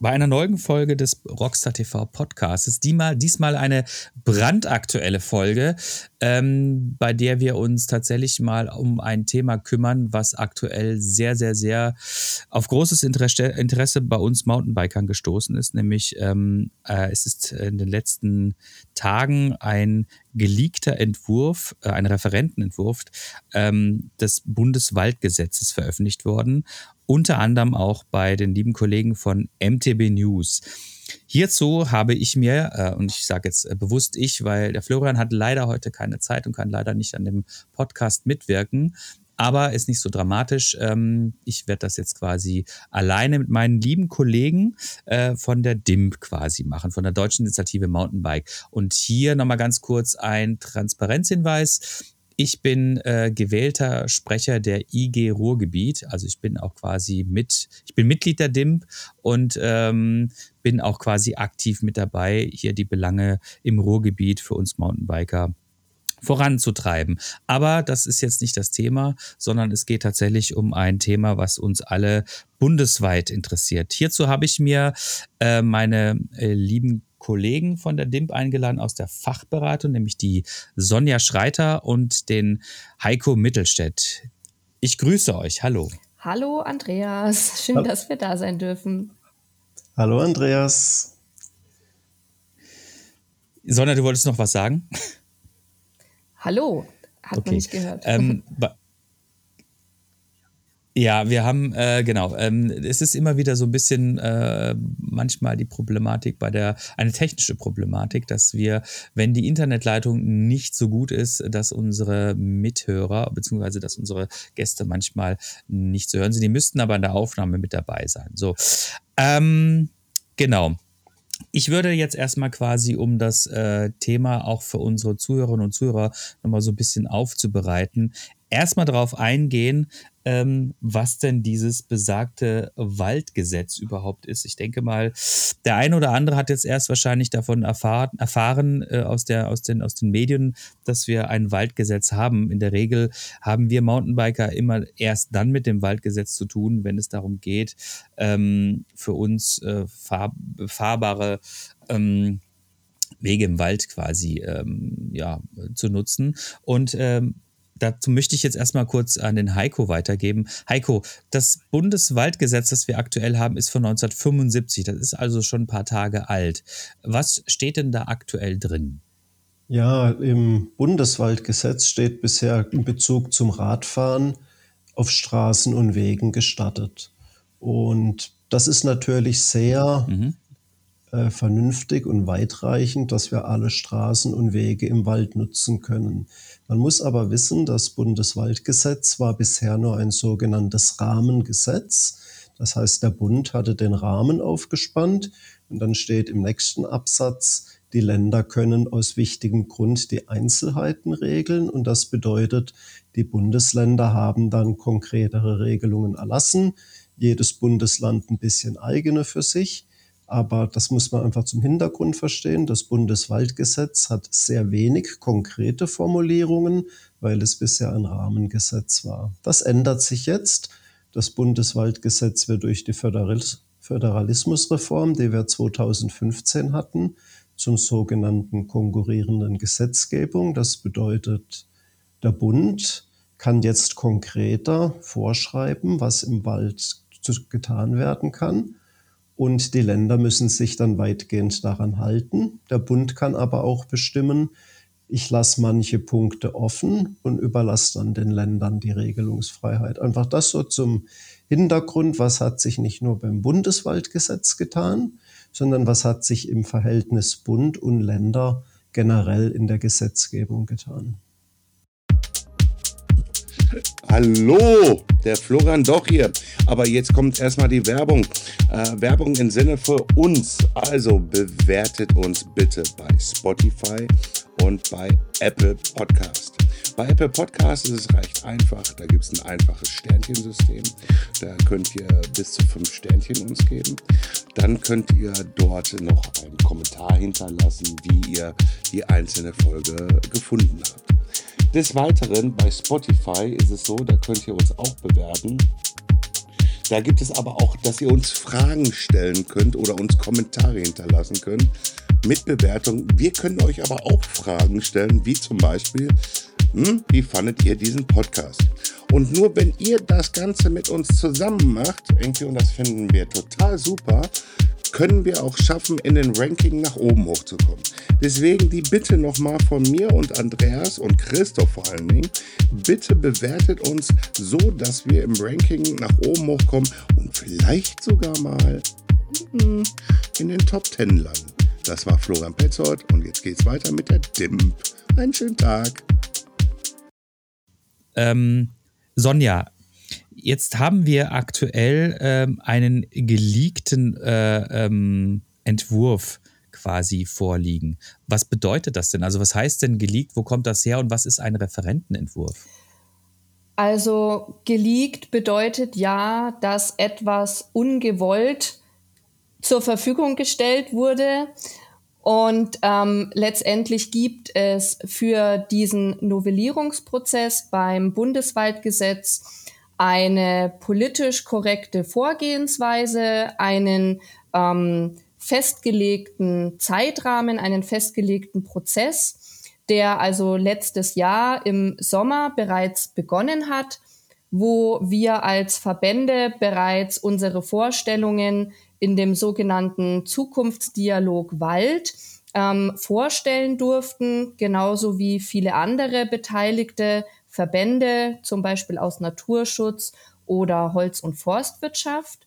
bei einer neuen Folge des Rockstar TV Podcasts. Diesmal, diesmal eine brandaktuelle Folge, ähm, bei der wir uns tatsächlich mal um ein Thema kümmern, was aktuell sehr, sehr, sehr auf großes Interesse, Interesse bei uns Mountainbikern gestoßen ist. Nämlich ähm, äh, es ist in den letzten Tagen ein geleakter Entwurf, äh, ein Referentenentwurf ähm, des Bundeswaldgesetzes veröffentlicht worden unter anderem auch bei den lieben Kollegen von MTB News. Hierzu habe ich mir, äh, und ich sage jetzt äh, bewusst ich, weil der Florian hat leider heute keine Zeit und kann leider nicht an dem Podcast mitwirken, aber ist nicht so dramatisch. Ähm, ich werde das jetzt quasi alleine mit meinen lieben Kollegen äh, von der DIMP quasi machen, von der Deutschen Initiative Mountainbike. Und hier nochmal ganz kurz ein Transparenzhinweis. Ich bin äh, gewählter Sprecher der IG Ruhrgebiet, also ich bin auch quasi mit, ich bin Mitglied der DIMP und ähm, bin auch quasi aktiv mit dabei, hier die Belange im Ruhrgebiet für uns Mountainbiker voranzutreiben. Aber das ist jetzt nicht das Thema, sondern es geht tatsächlich um ein Thema, was uns alle bundesweit interessiert. Hierzu habe ich mir äh, meine äh, lieben Kollegen von der DIMP eingeladen aus der Fachberatung, nämlich die Sonja Schreiter und den Heiko Mittelstädt. Ich grüße euch. Hallo. Hallo Andreas, schön, Hallo. dass wir da sein dürfen. Hallo Andreas. Sonja, du wolltest noch was sagen? Hallo, hat okay. man nicht gehört. Ähm, Ja, wir haben, äh, genau, ähm, es ist immer wieder so ein bisschen äh, manchmal die Problematik bei der, eine technische Problematik, dass wir, wenn die Internetleitung nicht so gut ist, dass unsere Mithörer, beziehungsweise dass unsere Gäste manchmal nicht zu hören sind. Die müssten aber in der Aufnahme mit dabei sein. So, ähm, genau. Ich würde jetzt erstmal quasi, um das äh, Thema auch für unsere Zuhörerinnen und Zuhörer nochmal so ein bisschen aufzubereiten, erstmal darauf eingehen, ähm, was denn dieses besagte Waldgesetz überhaupt ist. Ich denke mal, der eine oder andere hat jetzt erst wahrscheinlich davon erfahren, erfahren äh, aus, der, aus, den, aus den Medien, dass wir ein Waldgesetz haben. In der Regel haben wir Mountainbiker immer erst dann mit dem Waldgesetz zu tun, wenn es darum geht, ähm, für uns äh, fahr fahrbare ähm, Wege im Wald quasi ähm, ja, zu nutzen. Und ähm, dazu möchte ich jetzt erstmal kurz an den Heiko weitergeben. Heiko, das Bundeswaldgesetz, das wir aktuell haben, ist von 1975. Das ist also schon ein paar Tage alt. Was steht denn da aktuell drin? Ja, im Bundeswaldgesetz steht bisher in Bezug zum Radfahren auf Straßen und Wegen gestattet. Und das ist natürlich sehr mhm. Äh, vernünftig und weitreichend, dass wir alle Straßen und Wege im Wald nutzen können. Man muss aber wissen, das Bundeswaldgesetz war bisher nur ein sogenanntes Rahmengesetz. Das heißt, der Bund hatte den Rahmen aufgespannt und dann steht im nächsten Absatz, die Länder können aus wichtigem Grund die Einzelheiten regeln und das bedeutet, die Bundesländer haben dann konkretere Regelungen erlassen, jedes Bundesland ein bisschen eigene für sich. Aber das muss man einfach zum Hintergrund verstehen. Das Bundeswaldgesetz hat sehr wenig konkrete Formulierungen, weil es bisher ein Rahmengesetz war. Das ändert sich jetzt. Das Bundeswaldgesetz wird durch die Föderalismusreform, die wir 2015 hatten, zum sogenannten konkurrierenden Gesetzgebung. Das bedeutet, der Bund kann jetzt konkreter vorschreiben, was im Wald getan werden kann. Und die Länder müssen sich dann weitgehend daran halten. Der Bund kann aber auch bestimmen, ich lasse manche Punkte offen und überlasse dann den Ländern die Regelungsfreiheit. Einfach das so zum Hintergrund, was hat sich nicht nur beim Bundeswaldgesetz getan, sondern was hat sich im Verhältnis Bund und Länder generell in der Gesetzgebung getan. Hallo, der Florian doch hier. Aber jetzt kommt erstmal die Werbung. Äh, Werbung im Sinne für uns. Also bewertet uns bitte bei Spotify und bei Apple Podcast. Bei Apple Podcast ist es recht einfach. Da gibt es ein einfaches Sternchensystem. Da könnt ihr bis zu fünf Sternchen uns geben. Dann könnt ihr dort noch einen Kommentar hinterlassen, wie ihr die einzelne Folge gefunden habt. Des Weiteren bei Spotify ist es so, da könnt ihr uns auch bewerten. Da gibt es aber auch, dass ihr uns Fragen stellen könnt oder uns Kommentare hinterlassen könnt mit Bewertung. Wir können euch aber auch Fragen stellen, wie zum Beispiel, hm, wie fandet ihr diesen Podcast? Und nur wenn ihr das Ganze mit uns zusammen macht, irgendwie, und das finden wir total super, können wir auch schaffen, in den Ranking nach oben hochzukommen. Deswegen die Bitte nochmal von mir und Andreas und Christoph vor allen Dingen, bitte bewertet uns so, dass wir im Ranking nach oben hochkommen und vielleicht sogar mal in den Top 10 landen. Das war Florian Petzold und jetzt geht's weiter mit der DIMP. Einen schönen Tag. Ähm, Sonja, jetzt haben wir aktuell ähm, einen geleakten äh, ähm, Entwurf quasi vorliegen. Was bedeutet das denn? Also was heißt denn geleakt? Wo kommt das her und was ist ein Referentenentwurf? Also geleakt bedeutet ja, dass etwas ungewollt zur Verfügung gestellt wurde. Und ähm, letztendlich gibt es für diesen Novellierungsprozess beim Bundeswaldgesetz eine politisch korrekte Vorgehensweise, einen ähm, festgelegten Zeitrahmen, einen festgelegten Prozess, der also letztes Jahr im Sommer bereits begonnen hat, wo wir als Verbände bereits unsere Vorstellungen in dem sogenannten Zukunftsdialog Wald ähm, vorstellen durften, genauso wie viele andere beteiligte Verbände, zum Beispiel aus Naturschutz oder Holz- und Forstwirtschaft.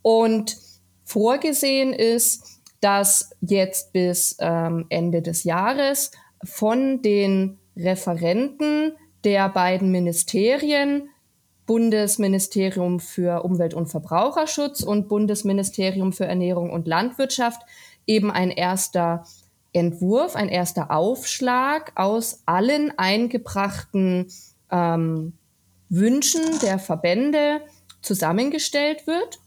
Und vorgesehen ist, dass jetzt bis ähm, Ende des Jahres von den Referenten der beiden Ministerien, Bundesministerium für Umwelt und Verbraucherschutz und Bundesministerium für Ernährung und Landwirtschaft, eben ein erster Entwurf, ein erster Aufschlag aus allen eingebrachten ähm, Wünschen der Verbände zusammengestellt wird.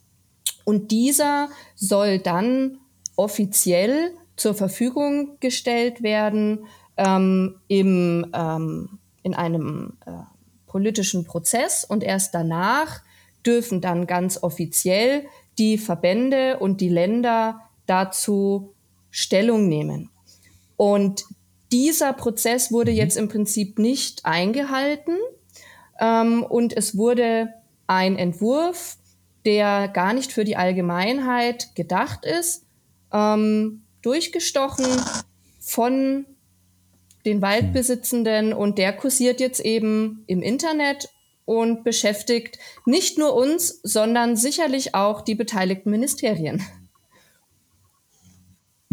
Und dieser soll dann offiziell zur Verfügung gestellt werden ähm, im, ähm, in einem äh, politischen Prozess. Und erst danach dürfen dann ganz offiziell die Verbände und die Länder dazu Stellung nehmen. Und dieser Prozess wurde mhm. jetzt im Prinzip nicht eingehalten ähm, und es wurde ein Entwurf, der gar nicht für die Allgemeinheit gedacht ist, ähm, durchgestochen von den Waldbesitzenden und der kursiert jetzt eben im Internet und beschäftigt nicht nur uns, sondern sicherlich auch die beteiligten Ministerien.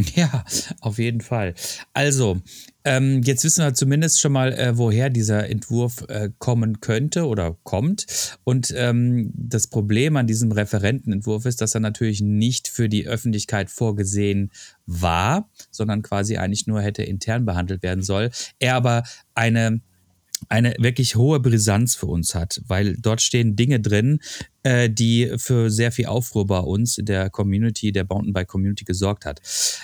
Ja, auf jeden Fall. Also, ähm, jetzt wissen wir zumindest schon mal, äh, woher dieser Entwurf äh, kommen könnte oder kommt. Und ähm, das Problem an diesem Referentenentwurf ist, dass er natürlich nicht für die Öffentlichkeit vorgesehen war, sondern quasi eigentlich nur hätte intern behandelt werden soll. Er aber eine eine wirklich hohe Brisanz für uns hat, weil dort stehen Dinge drin, äh, die für sehr viel Aufruhr bei uns in der Community, der Mountainbike Community gesorgt hat.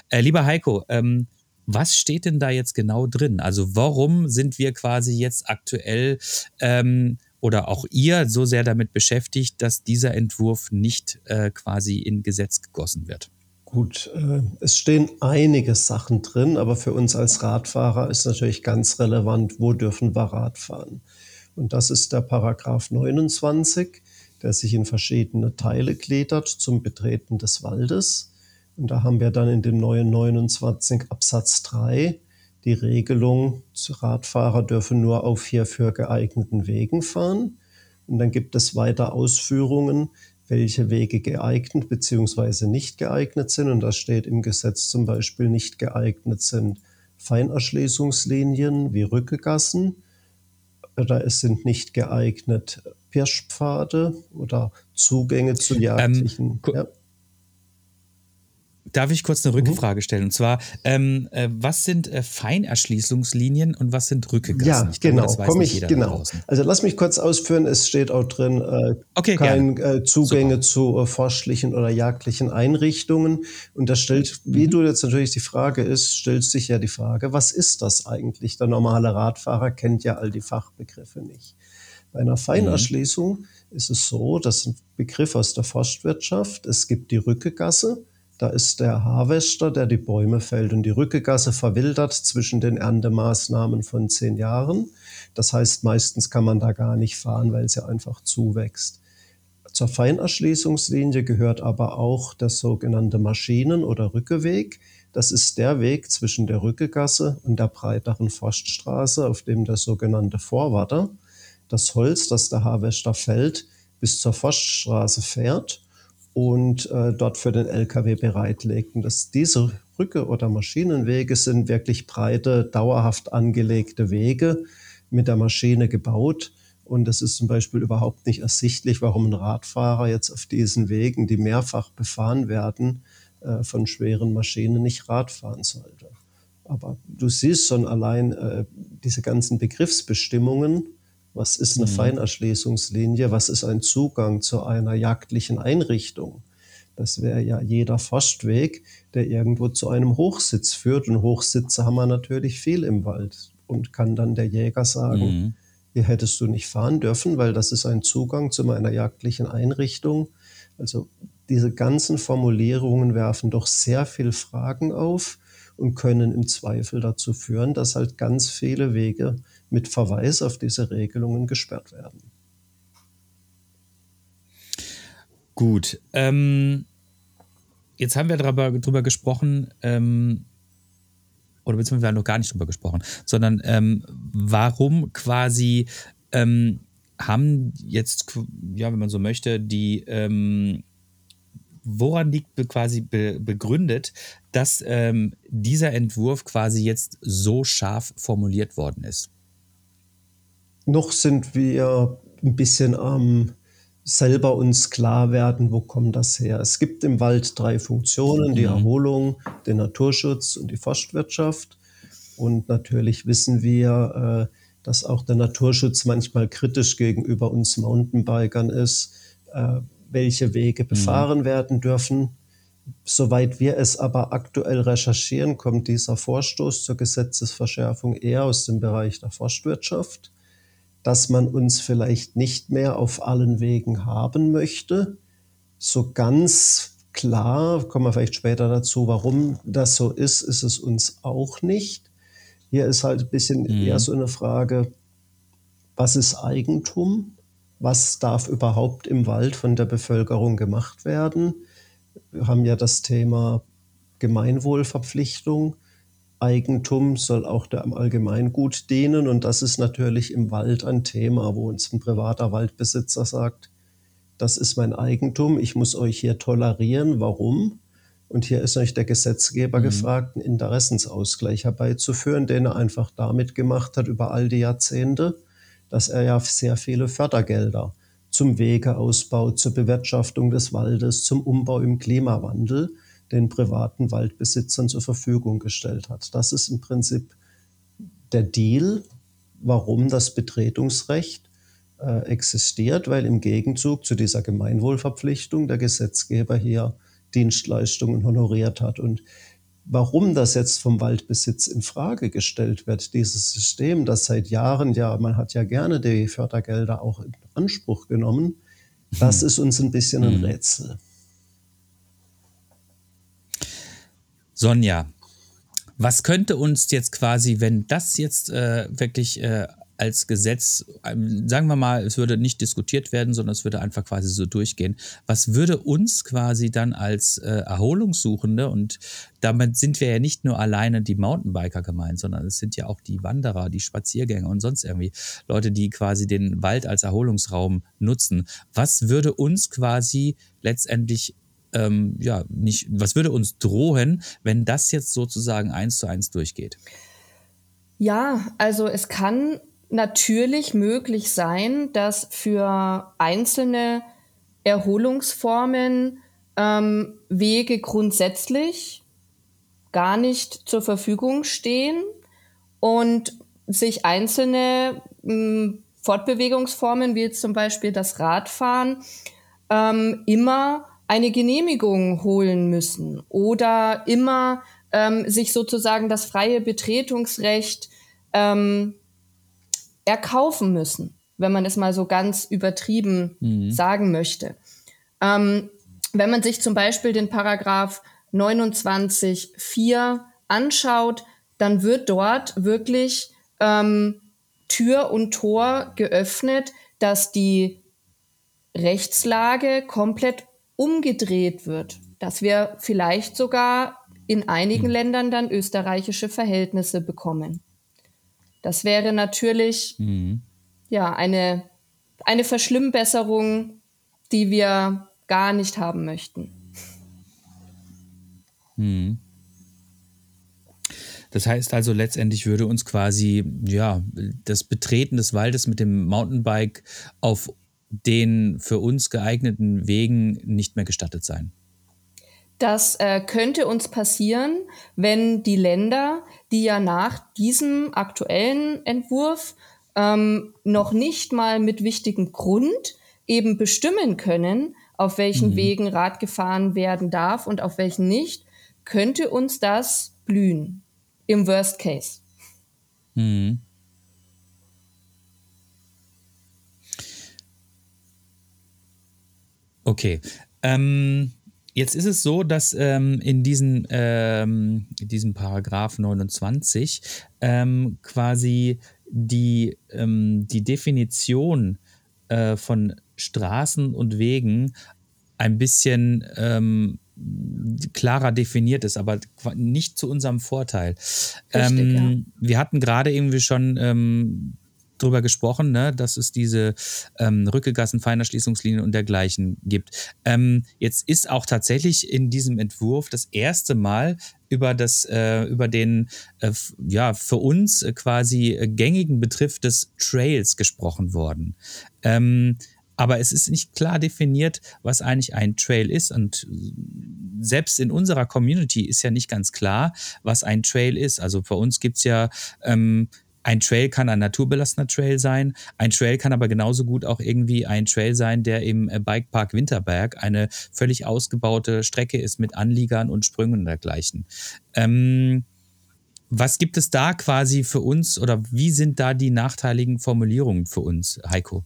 Äh, lieber Heiko, ähm, was steht denn da jetzt genau drin? Also warum sind wir quasi jetzt aktuell ähm, oder auch ihr so sehr damit beschäftigt, dass dieser Entwurf nicht äh, quasi in Gesetz gegossen wird? Gut, äh, es stehen einige Sachen drin, aber für uns als Radfahrer ist natürlich ganz relevant, wo dürfen wir Rad fahren. Und das ist der Paragraph 29, der sich in verschiedene Teile gliedert zum Betreten des Waldes. Und da haben wir dann in dem neuen 29 Absatz 3 die Regelung, Radfahrer dürfen nur auf hierfür geeigneten Wegen fahren. Und dann gibt es weiter Ausführungen, welche Wege geeignet bzw. nicht geeignet sind. Und da steht im Gesetz zum Beispiel nicht geeignet sind Feinerschließungslinien wie Rückegassen, oder es sind nicht geeignet Pirschpfade oder Zugänge zu Ähm, jagdlichen. gu- ja. Darf ich kurz eine Rückfrage stellen? Und zwar, ähm, äh, was sind äh, Feinerschließungslinien und was sind Rückegassen? Ja, Ich glaube, genau, komme nicht ich, da genau. Also lass mich kurz ausführen, es steht auch drin, äh, Okay, kein äh, Zugänge zu äh, forstlichen oder jagdlichen Einrichtungen. Und das stellt, wie du jetzt natürlich die Frage ist, stellt sich ja die Frage, was ist das eigentlich? Der normale Radfahrer kennt ja all die Fachbegriffe nicht. Bei einer Feinerschließung ist es so, das ist ein Begriff aus der Forstwirtschaft. Es gibt die Rückegasse. Da ist der Harvester, der die Bäume fällt. Und die Rückegasse verwildert zwischen den Erntemaßnahmen von zehn Jahren. Das heißt, meistens kann man da gar nicht fahren, weil sie einfach zuwächst. Zur Feinerschließungslinie gehört aber auch der sogenannte Maschinen- oder Rückeweg. Das ist der Weg zwischen der Rückegasse und der breiteren Forststraße, auf dem der sogenannte Vorwatter, das Holz, das der Harvester fällt, bis zur Forststraße fährt und äh, dort für den LKW bereitlegt. Und dass diese Rücke- oder Maschinenwege sind wirklich breite, dauerhaft angelegte Wege mit der Maschine gebaut. Und es ist zum Beispiel überhaupt nicht ersichtlich, warum ein Radfahrer jetzt auf diesen Wegen, die mehrfach befahren werden, äh, von schweren Maschinen nicht Rad fahren sollte. Aber du siehst schon allein äh, diese ganzen Begriffsbestimmungen. Was ist eine Feinerschließungslinie? Was ist ein Zugang zu einer jagdlichen Einrichtung? Das wäre ja jeder Forstweg, der irgendwo zu einem Hochsitz führt. Und Hochsitze haben wir natürlich viel im Wald. Und kann dann der Jäger sagen, Mhm. hier hättest du nicht fahren dürfen, weil das ist ein Zugang zu meiner jagdlichen Einrichtung. Also diese ganzen Formulierungen werfen doch sehr viel Fragen auf und können im Zweifel dazu führen, dass halt ganz viele Wege mit Verweis auf diese Regelungen gesperrt werden. Gut. Ähm, jetzt haben wir drüber, drüber gesprochen, ähm, oder beziehungsweise wir haben noch gar nicht drüber gesprochen, sondern ähm, warum quasi ähm, haben jetzt, ja, wenn man so möchte, die, ähm, woran liegt quasi be begründet, dass ähm, dieser Entwurf quasi jetzt so scharf formuliert worden ist? Noch sind wir ein bisschen am selber uns klar werden, wo kommt das her. Es gibt im Wald drei Funktionen, die Erholung, den Naturschutz und die Forstwirtschaft. Und natürlich wissen wir, äh, dass auch der Naturschutz manchmal kritisch gegenüber uns Mountainbikern ist, äh, welche Wege befahren werden dürfen. Soweit wir es aber aktuell recherchieren, kommt dieser Vorstoß zur Gesetzesverschärfung eher aus dem Bereich der Forstwirtschaft dass man uns vielleicht nicht mehr auf allen Wegen haben möchte. So ganz klar, kommen wir vielleicht später dazu, warum das so ist, ist es uns auch nicht. Hier ist halt ein bisschen eher so eine Frage, was ist Eigentum? Was darf überhaupt im Wald von der Bevölkerung gemacht werden? Wir haben ja das Thema Gemeinwohlverpflichtung. Eigentum soll auch dem Allgemeingut dienen. Und das ist natürlich im Wald ein Thema, wo uns ein privater Waldbesitzer sagt, das ist mein Eigentum, ich muss euch hier tolerieren. Warum? Und hier ist natürlich der Gesetzgeber gefragt, einen Interessensausgleich herbeizuführen, den er einfach damit gemacht hat über all die Jahrzehnte, dass er ja sehr viele Fördergelder zum Wegeausbau, zur Bewirtschaftung des Waldes, zum Umbau im Klimawandel den privaten Waldbesitzern zur Verfügung gestellt hat. Das ist im Prinzip der Deal, warum das Betretungsrecht äh, existiert, weil im Gegenzug zu dieser Gemeinwohlverpflichtung der Gesetzgeber hier Dienstleistungen honoriert hat. Und warum das jetzt vom Waldbesitz in Frage gestellt wird, dieses System, das seit Jahren ja, man hat ja gerne die Fördergelder auch in Anspruch genommen, das ist uns ein bisschen ein Rätsel. Sonja, was könnte uns jetzt quasi, wenn das jetzt äh, wirklich äh, als Gesetz, ähm, sagen wir mal, es würde nicht diskutiert werden, sondern es würde einfach quasi so durchgehen, was würde uns quasi dann als äh, Erholungssuchende, und damit sind wir ja nicht nur alleine die Mountainbiker gemeint, sondern es sind ja auch die Wanderer, die Spaziergänger und sonst irgendwie Leute, die quasi den Wald als Erholungsraum nutzen. Was würde uns quasi letztendlich ähm, ja, nicht, was würde uns drohen, wenn das jetzt sozusagen eins zu eins durchgeht? Ja, also es kann natürlich möglich sein, dass für einzelne Erholungsformen ähm, Wege grundsätzlich gar nicht zur Verfügung stehen und sich einzelne mh, Fortbewegungsformen, wie jetzt zum Beispiel das Radfahren, ähm, immer eine Genehmigung holen müssen oder immer ähm, sich sozusagen das freie Betretungsrecht ähm, erkaufen müssen, wenn man es mal so ganz übertrieben mhm. sagen möchte. Ähm, wenn man sich zum Beispiel den Paragraph 29.4 anschaut, dann wird dort wirklich ähm, Tür und Tor geöffnet, dass die Rechtslage komplett umgedreht wird, dass wir vielleicht sogar in einigen hm. Ländern dann österreichische Verhältnisse bekommen. Das wäre natürlich mhm. ja eine, eine Verschlimmbesserung, die wir gar nicht haben möchten. Mhm. Das heißt also, letztendlich würde uns quasi ja, das Betreten des Waldes mit dem Mountainbike auf den für uns geeigneten Wegen nicht mehr gestattet sein. Das äh, könnte uns passieren, wenn die Länder, die ja nach diesem aktuellen Entwurf ähm, noch nicht mal mit wichtigem Grund eben bestimmen können, auf welchen mhm. Wegen Rad gefahren werden darf und auf welchen nicht, könnte uns das blühen. Im Worst Case. Mhm. Okay. Ähm, jetzt ist es so, dass ähm, in, diesen, ähm, diesem Paragraph 29 ähm, quasi die, ähm, die Definition äh, von Straßen und Wegen ein bisschen ähm, klarer definiert ist, aber nicht zu unserem Vorteil. Richtig, ähm, ja. Wir hatten gerade irgendwie schon drüber gesprochen, ne, dass es diese ähm, Rückegassen, Feinerschließungslinien und dergleichen gibt. Ähm, jetzt ist auch tatsächlich in diesem Entwurf das erste Mal über das äh, über den äh, ja für uns quasi gängigen Begriff des Trails gesprochen worden. Ähm, aber es ist nicht klar definiert, was eigentlich ein Trail ist. Und selbst in unserer Community ist ja nicht ganz klar, was ein Trail ist. Also bei uns gibt es ja ähm, ein Trail kann ein naturbelassener Trail sein. Ein Trail kann aber genauso gut auch irgendwie ein Trail sein, der im äh, Bikepark Winterberg eine völlig ausgebaute Strecke ist mit Anliegern und Sprüngen und dergleichen. Ähm, was gibt es da quasi für uns oder wie sind da die nachteiligen Formulierungen für uns, Heiko?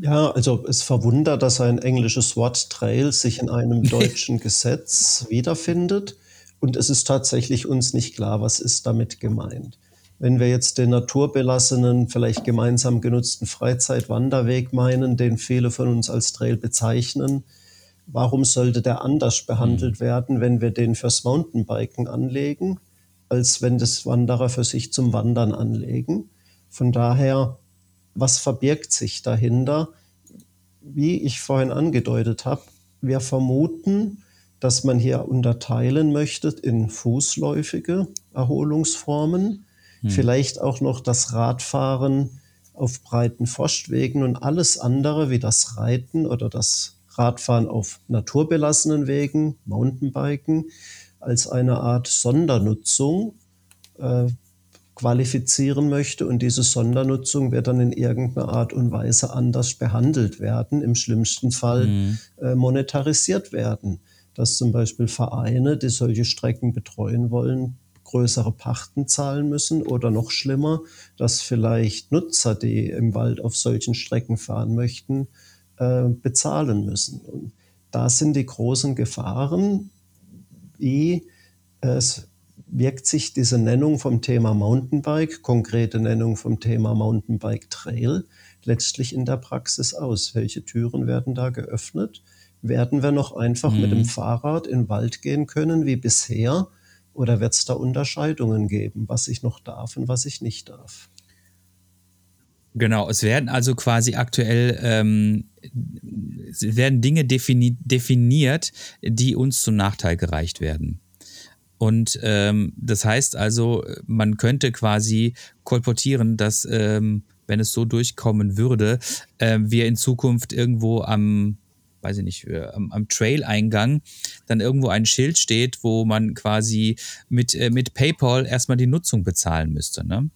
Ja, also es verwundert, dass ein englisches Wort Trail sich in einem deutschen Gesetz wiederfindet. Und es ist tatsächlich uns nicht klar, was ist damit gemeint. Wenn wir jetzt den naturbelassenen, vielleicht gemeinsam genutzten Freizeitwanderweg meinen, den viele von uns als Trail bezeichnen, warum sollte der anders behandelt mhm. werden, wenn wir den fürs Mountainbiken anlegen, als wenn das Wanderer für sich zum Wandern anlegen? Von daher was verbirgt sich dahinter? Wie ich vorhin angedeutet habe, wir vermuten, dass man hier unterteilen möchte in fußläufige Erholungsformen, hm. vielleicht auch noch das Radfahren auf breiten Forstwegen und alles andere wie das Reiten oder das Radfahren auf naturbelassenen Wegen, Mountainbiken, als eine Art Sondernutzung äh, qualifizieren möchte und diese Sondernutzung wird dann in irgendeiner Art und Weise anders behandelt werden, im schlimmsten Fall mhm. äh, monetarisiert werden. Dass zum Beispiel Vereine, die solche Strecken betreuen wollen, größere Pachten zahlen müssen oder noch schlimmer, dass vielleicht Nutzer, die im Wald auf solchen Strecken fahren möchten, äh, bezahlen müssen. Und da sind die großen Gefahren, wie es wirkt sich diese Nennung vom Thema Mountainbike, konkrete Nennung vom Thema Mountainbike Trail, letztlich in der Praxis aus? Welche Türen werden da geöffnet? Werden wir noch einfach mhm. mit dem mhm. Fahrrad in den Wald gehen können wie bisher? Oder wird es da Unterscheidungen geben, was ich noch darf und was ich nicht darf? Genau, es werden also quasi aktuell ähm, werden Dinge defini definiert, die uns zum Nachteil gereicht werden. Und ähm, das heißt also, man könnte quasi kolportieren, dass ähm, wenn es so durchkommen würde, äh, wir in Zukunft irgendwo am weiß ich nicht, äh, am, am Trail-Eingang dann irgendwo ein Schild steht, wo man quasi mit, äh, mit PayPal erstmal die Nutzung bezahlen müsste. Ne?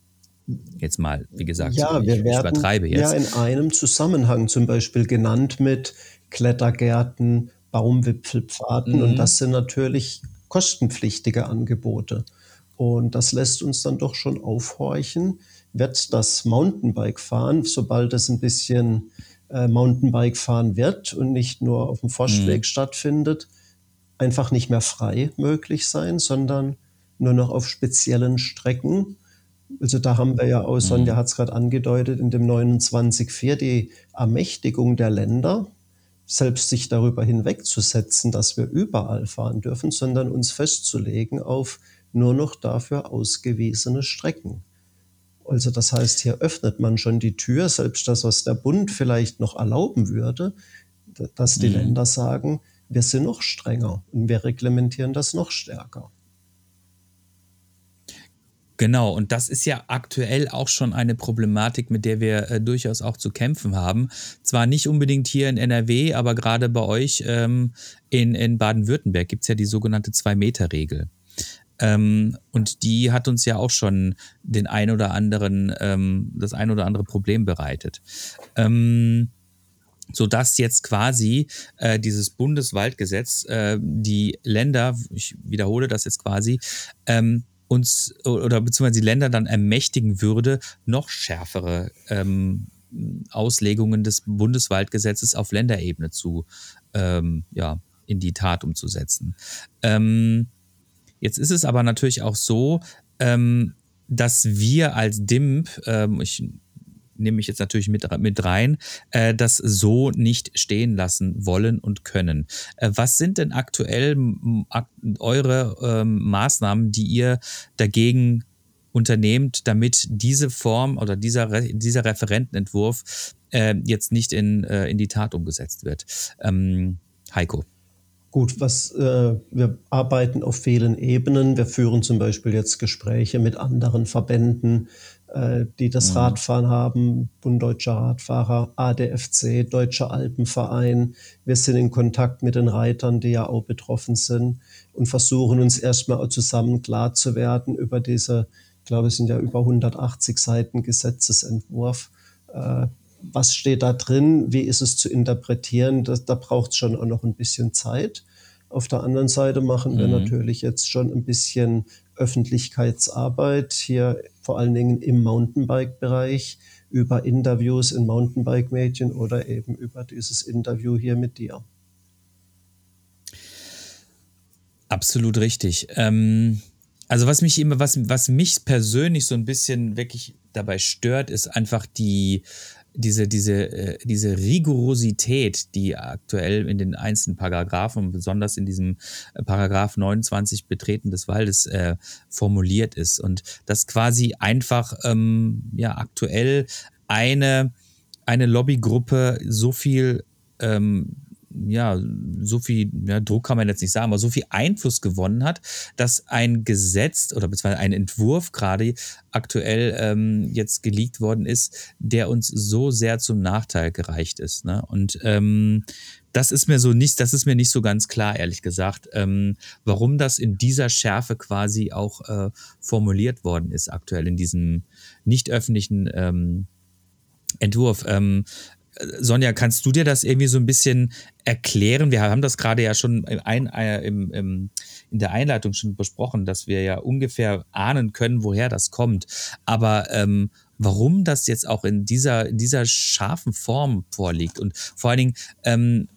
Jetzt mal, wie gesagt, ja, wir ich, werden ich übertreibe jetzt. Ja, in einem Zusammenhang zum Beispiel genannt mit Klettergärten, Baumwipfelpfaden Mhm. und das sind natürlich kostenpflichtige Angebote. Und das lässt uns dann doch schon aufhorchen, wird das Mountainbike-Fahren, sobald es ein bisschen äh, Mountainbike-Fahren wird und nicht nur auf dem Forstweg Mhm. stattfindet, einfach nicht mehr frei möglich sein, sondern nur noch auf speziellen Strecken. Also da haben wir ja auch, Sonja hat es gerade angedeutet, in dem 29.4 die Ermächtigung der Länder, selbst sich darüber hinwegzusetzen, dass wir überall fahren dürfen, sondern uns festzulegen auf nur noch dafür ausgewiesene Strecken. Also das heißt, hier öffnet man schon die Tür, selbst das, was der Bund vielleicht noch erlauben würde, dass die Mhm. Länder sagen, wir sind noch strenger und wir reglementieren das noch stärker. Genau, und das ist ja aktuell auch schon eine Problematik, mit der wir äh, durchaus auch zu kämpfen haben. Zwar nicht unbedingt hier in NRW, aber gerade bei euch ähm, in, in Baden-Württemberg gibt es ja die sogenannte Zwei-Meter-Regel. Ähm, und die hat uns ja auch schon den ein oder anderen, ähm, das ein oder andere Problem bereitet. Ähm, sodass jetzt quasi äh, dieses Bundeswaldgesetz äh, die Länder, ich wiederhole das jetzt quasi, ähm, uns oder beziehungsweise die Länder dann ermächtigen würde, noch schärfere ähm, Auslegungen des Bundeswaldgesetzes auf Länderebene zu ähm, ja, in die Tat umzusetzen. Ähm, jetzt ist es aber natürlich auch so, ähm, dass wir als DIMP, ähm, ich nehme mich jetzt natürlich mit, mit rein, äh, das so nicht stehen lassen wollen und können. Äh, was sind denn aktuell ak eure ähm, Maßnahmen, die ihr dagegen unternehmt, damit diese Form oder dieser, Re dieser Referentenentwurf äh, jetzt nicht in, äh, in die Tat umgesetzt wird? Ähm, Heiko. Gut, was äh, wir arbeiten auf vielen Ebenen. Wir führen zum Beispiel jetzt Gespräche mit anderen Verbänden, äh, die das Mhm. Radfahren haben, Bund Deutscher Radfahrer, ADFC, Deutscher Alpenverein. Wir sind in Kontakt mit den Reitern, die ja auch betroffen sind und versuchen uns erstmal zusammen klar zu werden über diese, ich glaube, es sind ja über 180 Seiten Gesetzesentwurf. Äh, was steht da drin, wie ist es zu interpretieren, das, da braucht es schon auch noch ein bisschen Zeit. Auf der anderen Seite machen wir Mhm. natürlich jetzt schon ein bisschen Öffentlichkeitsarbeit, hier vor allen Dingen im Mountainbike-Bereich, über Interviews in Mountainbike-Medien oder eben über dieses Interview hier mit dir. Absolut richtig. Ähm, also was mich immer, was, was mich persönlich so ein bisschen wirklich dabei stört, ist einfach die, diese, diese, äh, diese Rigorosität, die aktuell in den einzelnen Paragraphen besonders in diesem äh, Paragraph 29 Betreten des Waldes äh, formuliert ist. Und das quasi einfach ähm, ja aktuell eine, eine Lobbygruppe so viel ähm, ja, so viel ja, Druck kann man jetzt nicht sagen, aber so viel Einfluss gewonnen hat, dass ein Gesetz oder beziehungsweise ein Entwurf gerade aktuell ähm, jetzt geleakt worden ist, der uns so sehr zum Nachteil gereicht ist. Ne? Und ähm, das ist mir so nicht, das ist mir nicht so ganz klar, ehrlich gesagt, ähm, warum das in dieser Schärfe quasi auch äh, formuliert worden ist, aktuell in diesem nicht öffentlichen ähm, Entwurf. Ähm, Sonja, kannst du dir das irgendwie so ein bisschen erklären? Wir haben das gerade ja schon ein, äh, im, im, in der Einleitung schon besprochen, dass wir ja ungefähr ahnen können, woher das kommt. Aber ähm, warum das jetzt auch in dieser, in dieser scharfen Form vorliegt und vor allen Dingen, ähm,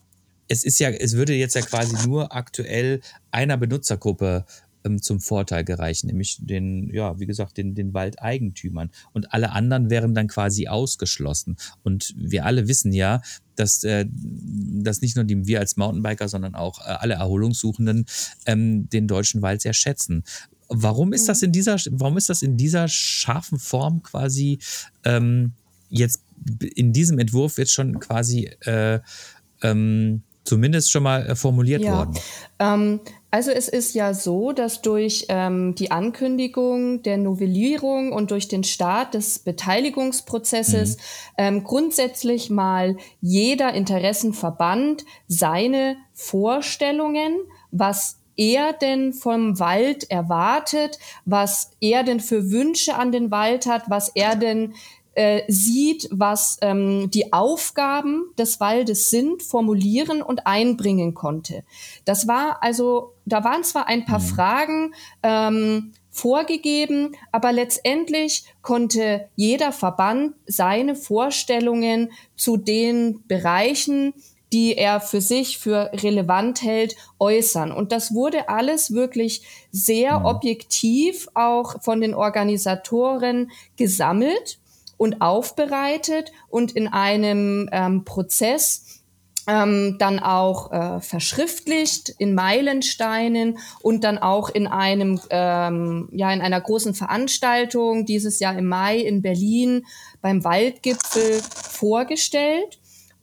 es ist ja, es würde jetzt ja quasi nur aktuell einer Benutzergruppe ähm, zum Vorteil gereichen, nämlich den, ja, wie gesagt, den, den Waldeigentümern. Und alle anderen wären dann quasi ausgeschlossen. Und wir alle wissen ja, dass, äh, dass nicht nur die, wir als Mountainbiker, sondern auch äh, alle Erholungssuchenden ähm, den deutschen Wald sehr schätzen. Warum ist das in dieser, warum ist das in dieser scharfen Form quasi ähm, jetzt in diesem Entwurf jetzt schon quasi äh, ähm, zumindest schon mal äh, formuliert Ja. worden. Ähm, also es ist ja so, dass durch ähm, die Ankündigung der Novellierung und durch den Start des Beteiligungsprozesses ähm, grundsätzlich mal jeder Interessenverband seine Vorstellungen, was er denn vom Wald erwartet, was er denn für Wünsche an den Wald hat, was er denn äh, sieht, was ähm, die Aufgaben des Waldes sind, formulieren und einbringen konnte. Das war also, da waren zwar ein paar Fragen ähm, vorgegeben, aber letztendlich konnte jeder Verband seine Vorstellungen zu den Bereichen, die er für sich für relevant hält, äußern. Und das wurde alles wirklich sehr objektiv auch von den Organisatoren gesammelt und aufbereitet und in einem ähm, Prozess ähm, dann auch äh, verschriftlicht in Meilensteinen und dann auch in einem ähm, ja in einer großen Veranstaltung dieses Jahr im Mai in Berlin beim Waldgipfel vorgestellt.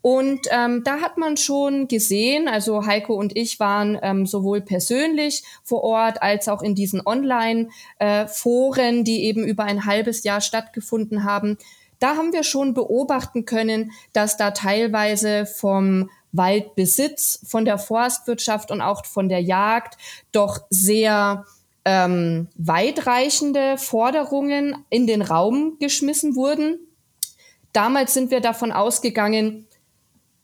Und ähm, da hat man schon gesehen, also Heiko und ich waren ähm, sowohl persönlich vor Ort als auch in diesen Online-Foren, die eben über ein halbes Jahr stattgefunden haben. Da haben wir schon beobachten können, dass da teilweise vom Waldbesitz, von der Forstwirtschaft und auch von der Jagd doch sehr ähm, weitreichende Forderungen in den Raum geschmissen wurden. Damals sind wir davon ausgegangen,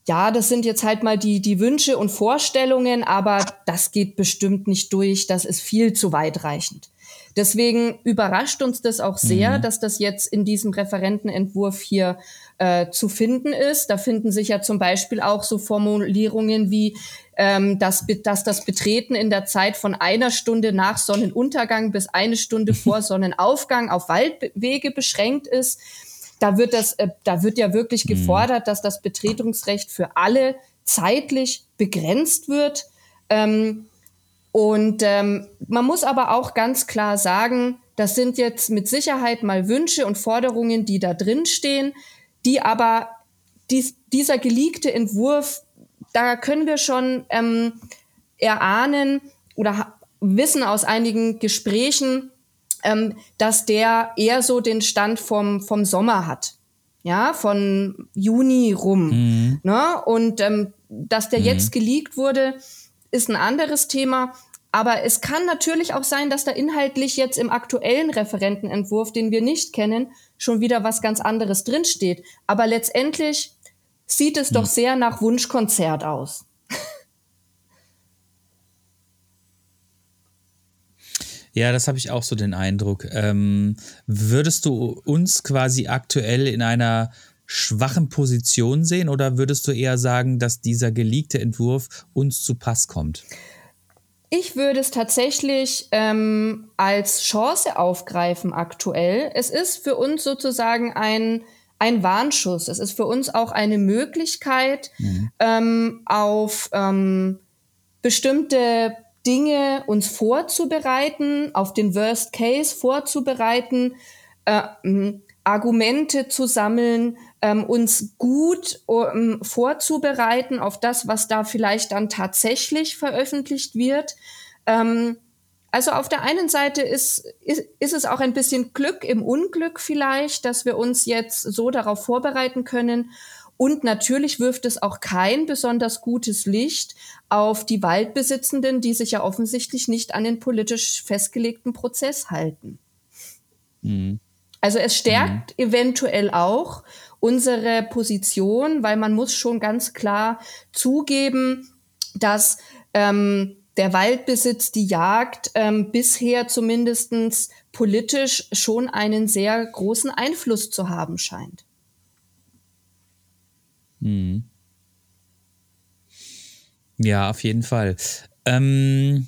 ja, das sind jetzt halt mal die, die Wünsche und Vorstellungen, aber das geht bestimmt nicht durch, das ist viel zu weitreichend. Deswegen überrascht uns das auch sehr, dass das jetzt in diesem Referentenentwurf hier äh, zu finden ist. Da finden sich ja zum Beispiel auch so Formulierungen wie, ähm, dass, dass das Betreten in der Zeit von einer Stunde nach Sonnenuntergang bis eine Stunde vor Sonnenaufgang auf Waldwege beschränkt ist da wird das, äh, da wird ja wirklich gefordert, dass das Betretungsrecht für alle zeitlich begrenzt wird. Ähm, und ähm, man muss aber auch ganz klar sagen, das sind jetzt mit Sicherheit mal Wünsche und Forderungen, die da drin stehen, die aber dies, dieser geleakte Entwurf, da können wir schon ähm, erahnen oder wissen aus einigen Gesprächen, ähm, dass der eher so den Stand vom, vom Sommer hat. Ja, von Juni rum. Ne? Und ähm, dass der jetzt geleakt wurde, ist ein anderes Thema. Aber es kann natürlich auch sein, dass da inhaltlich jetzt im aktuellen Referentenentwurf, den wir nicht kennen, schon wieder was ganz anderes drinsteht. Aber letztendlich sieht es doch sehr nach Wunschkonzert aus. Ja, das habe ich auch so den Eindruck. Ähm, würdest du uns quasi aktuell in einer schwachen Position sehen oder würdest du eher sagen, dass dieser geleakte Entwurf uns zu Pass kommt? Ich würde es tatsächlich ähm, als Chance aufgreifen aktuell. Es ist für uns sozusagen ein, ein Warnschuss. Es ist für uns auch eine Möglichkeit, ähm, auf ähm, bestimmte Dinge uns vorzubereiten, auf den Worst Case vorzubereiten, äh, Argumente zu sammeln, ähm, uns gut ähm, vorzubereiten auf das, was da vielleicht dann tatsächlich veröffentlicht wird. Ähm, also auf der einen Seite ist, ist, ist es auch ein bisschen Glück im Unglück vielleicht, dass wir uns jetzt so darauf vorbereiten können. Und natürlich wirft es auch kein besonders gutes Licht auf die Waldbesitzenden, die sich ja offensichtlich nicht an den politisch festgelegten Prozess halten. Also es stärkt eventuell auch unsere Position, weil man muss schon ganz klar zugeben, dass ähm, der Waldbesitz, die Jagd ähm, bisher zumindestens politisch schon einen sehr großen Einfluss zu haben scheint. Ja, auf jeden Fall. Ähm,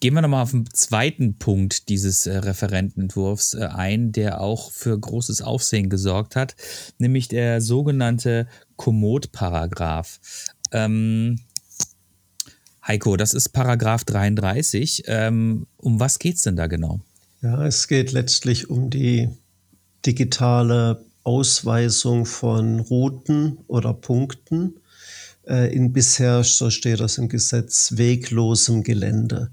gehen wir nochmal auf den zweiten Punkt dieses äh, Referentenentwurfs äh, ein, der auch für großes Aufsehen gesorgt hat, nämlich der sogenannte Komoot-Paragraph. Ähm, Heiko, das ist Paragraph 33. Ähm, um was geht's denn da genau? Ja, es geht letztlich um die digitale Ausweisung von Routen oder Punkten. äh, in bisher, so steht das im Gesetz, weglosem Gelände.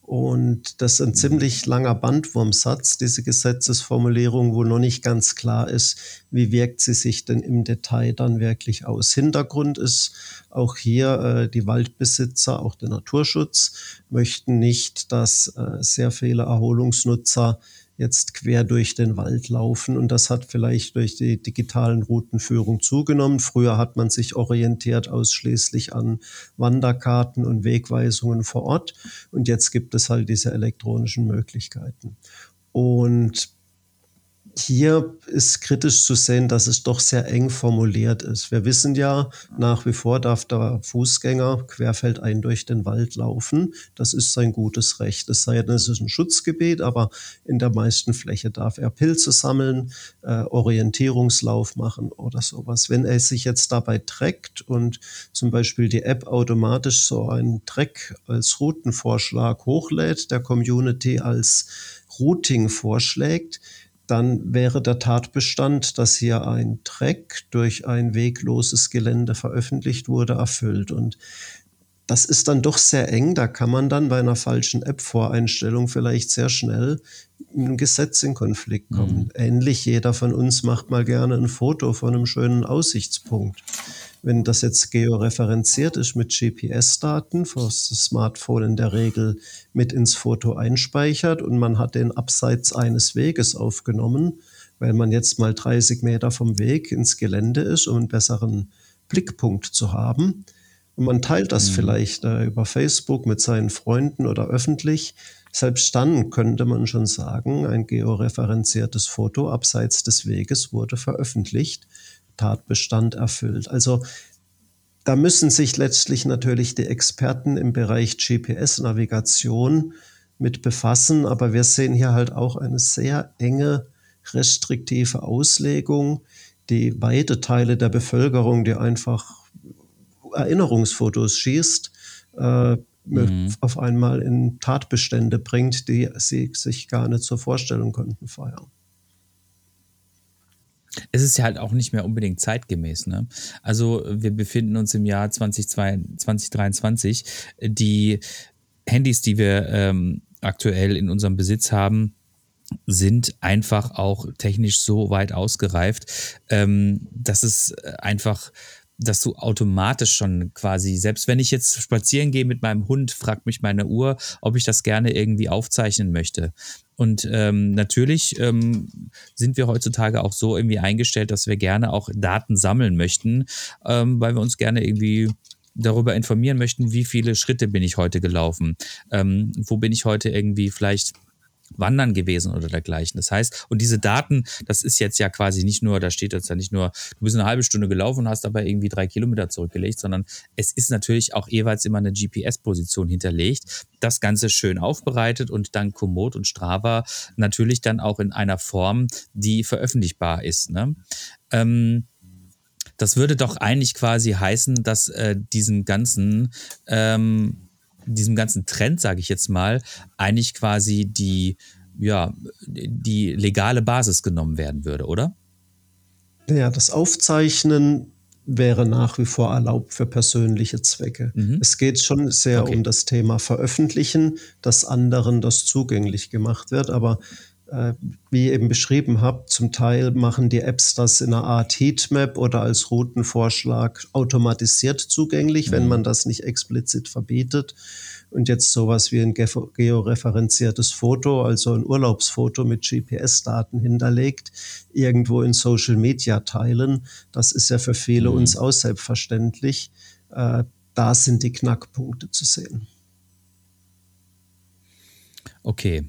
Und das ist ein ziemlich langer Bandwurmsatz, diese Gesetzesformulierung, wo noch nicht ganz klar ist, wie wirkt sie sich denn im Detail dann wirklich aus. Hintergrund ist auch hier, äh, die Waldbesitzer, auch der Naturschutz, möchten nicht, dass äh, sehr viele Erholungsnutzer jetzt quer durch den Wald laufen. Und das hat vielleicht durch die digitalen Routenführung zugenommen. Früher hat man sich orientiert ausschließlich an Wanderkarten und Wegweisungen vor Ort. Und jetzt gibt es halt diese elektronischen Möglichkeiten. Und hier ist kritisch zu sehen, dass es doch sehr eng formuliert ist. Wir wissen ja, nach wie vor darf der Fußgänger querfeldein durch den Wald laufen. Das ist sein gutes Recht. Es sei denn, es ist ein Schutzgebiet, aber in der meisten Fläche darf er Pilze sammeln, äh, Orientierungslauf machen oder sowas. Wenn er sich jetzt dabei trägt und zum Beispiel die App automatisch so einen Track als Routenvorschlag hochlädt, der Community als Routing vorschlägt, dann wäre der Tatbestand, dass hier ein Track durch ein wegloses Gelände veröffentlicht wurde, erfüllt. Und das ist dann doch sehr eng. Da kann man dann bei einer falschen App-Voreinstellung vielleicht sehr schnell mit einem Gesetz in Konflikt kommen. Mhm. Ähnlich, jeder von uns macht mal gerne ein Foto von einem schönen Aussichtspunkt. Wenn das jetzt georeferenziert ist mit GPS-Daten, was das Smartphone in der Regel mit ins Foto einspeichert und man hat den abseits eines Weges aufgenommen, weil man jetzt mal 30 Meter vom Weg ins Gelände ist, um einen besseren Blickpunkt zu haben. Und man teilt das mhm. vielleicht äh, über Facebook mit seinen Freunden oder öffentlich. Selbst dann könnte man schon sagen, ein georeferenziertes Foto abseits des Weges wurde veröffentlicht. Tatbestand erfüllt. Also da müssen sich letztlich natürlich die Experten im Bereich GPS-Navigation mit befassen, aber wir sehen hier halt auch eine sehr enge, restriktive Auslegung, die weite Teile der Bevölkerung, die einfach Erinnerungsfotos schießt, äh, mhm. auf einmal in Tatbestände bringt, die sie sich gar nicht zur Vorstellung konnten vorher es ist ja halt auch nicht mehr unbedingt zeitgemäß. Ne? Also wir befinden uns im Jahr 2023. Die Handys, die wir ähm, aktuell in unserem Besitz haben, sind einfach auch technisch so weit ausgereift, ähm, dass es einfach dass du automatisch schon quasi, selbst wenn ich jetzt spazieren gehe mit meinem Hund, fragt mich meine Uhr, ob ich das gerne irgendwie aufzeichnen möchte. Und ähm, natürlich ähm, sind wir heutzutage auch so irgendwie eingestellt, dass wir gerne auch Daten sammeln möchten, ähm, weil wir uns gerne irgendwie darüber informieren möchten, wie viele Schritte bin ich heute gelaufen, ähm, wo bin ich heute irgendwie vielleicht wandern gewesen oder dergleichen. Das heißt, und diese Daten, das ist jetzt ja quasi nicht nur, da steht jetzt ja nicht nur, du bist eine halbe Stunde gelaufen und hast dabei irgendwie drei Kilometer zurückgelegt, sondern es ist natürlich auch jeweils immer eine GPS-Position hinterlegt. Das Ganze schön aufbereitet und dann Komoot und Strava natürlich dann auch in einer Form, die veröffentlichbar ist. Ne? Ähm, das würde doch eigentlich quasi heißen, dass äh, diesen ganzen ähm, diesem ganzen Trend, sage ich jetzt mal, eigentlich quasi die, ja, die legale Basis genommen werden würde, oder? Ja, das Aufzeichnen wäre nach wie vor erlaubt für persönliche Zwecke. Mhm. Es geht schon sehr okay. um das Thema Veröffentlichen, dass anderen das zugänglich gemacht wird, aber wie ihr eben beschrieben habt, zum Teil machen die Apps das in einer Art Heatmap oder als Routenvorschlag automatisiert zugänglich, mhm. wenn man das nicht explizit verbietet. Und jetzt sowas wie ein georeferenziertes Foto, also ein Urlaubsfoto mit GPS-Daten hinterlegt, irgendwo in Social Media teilen, das ist ja für viele mhm. uns auch selbstverständlich. Äh, da sind die Knackpunkte zu sehen. Okay,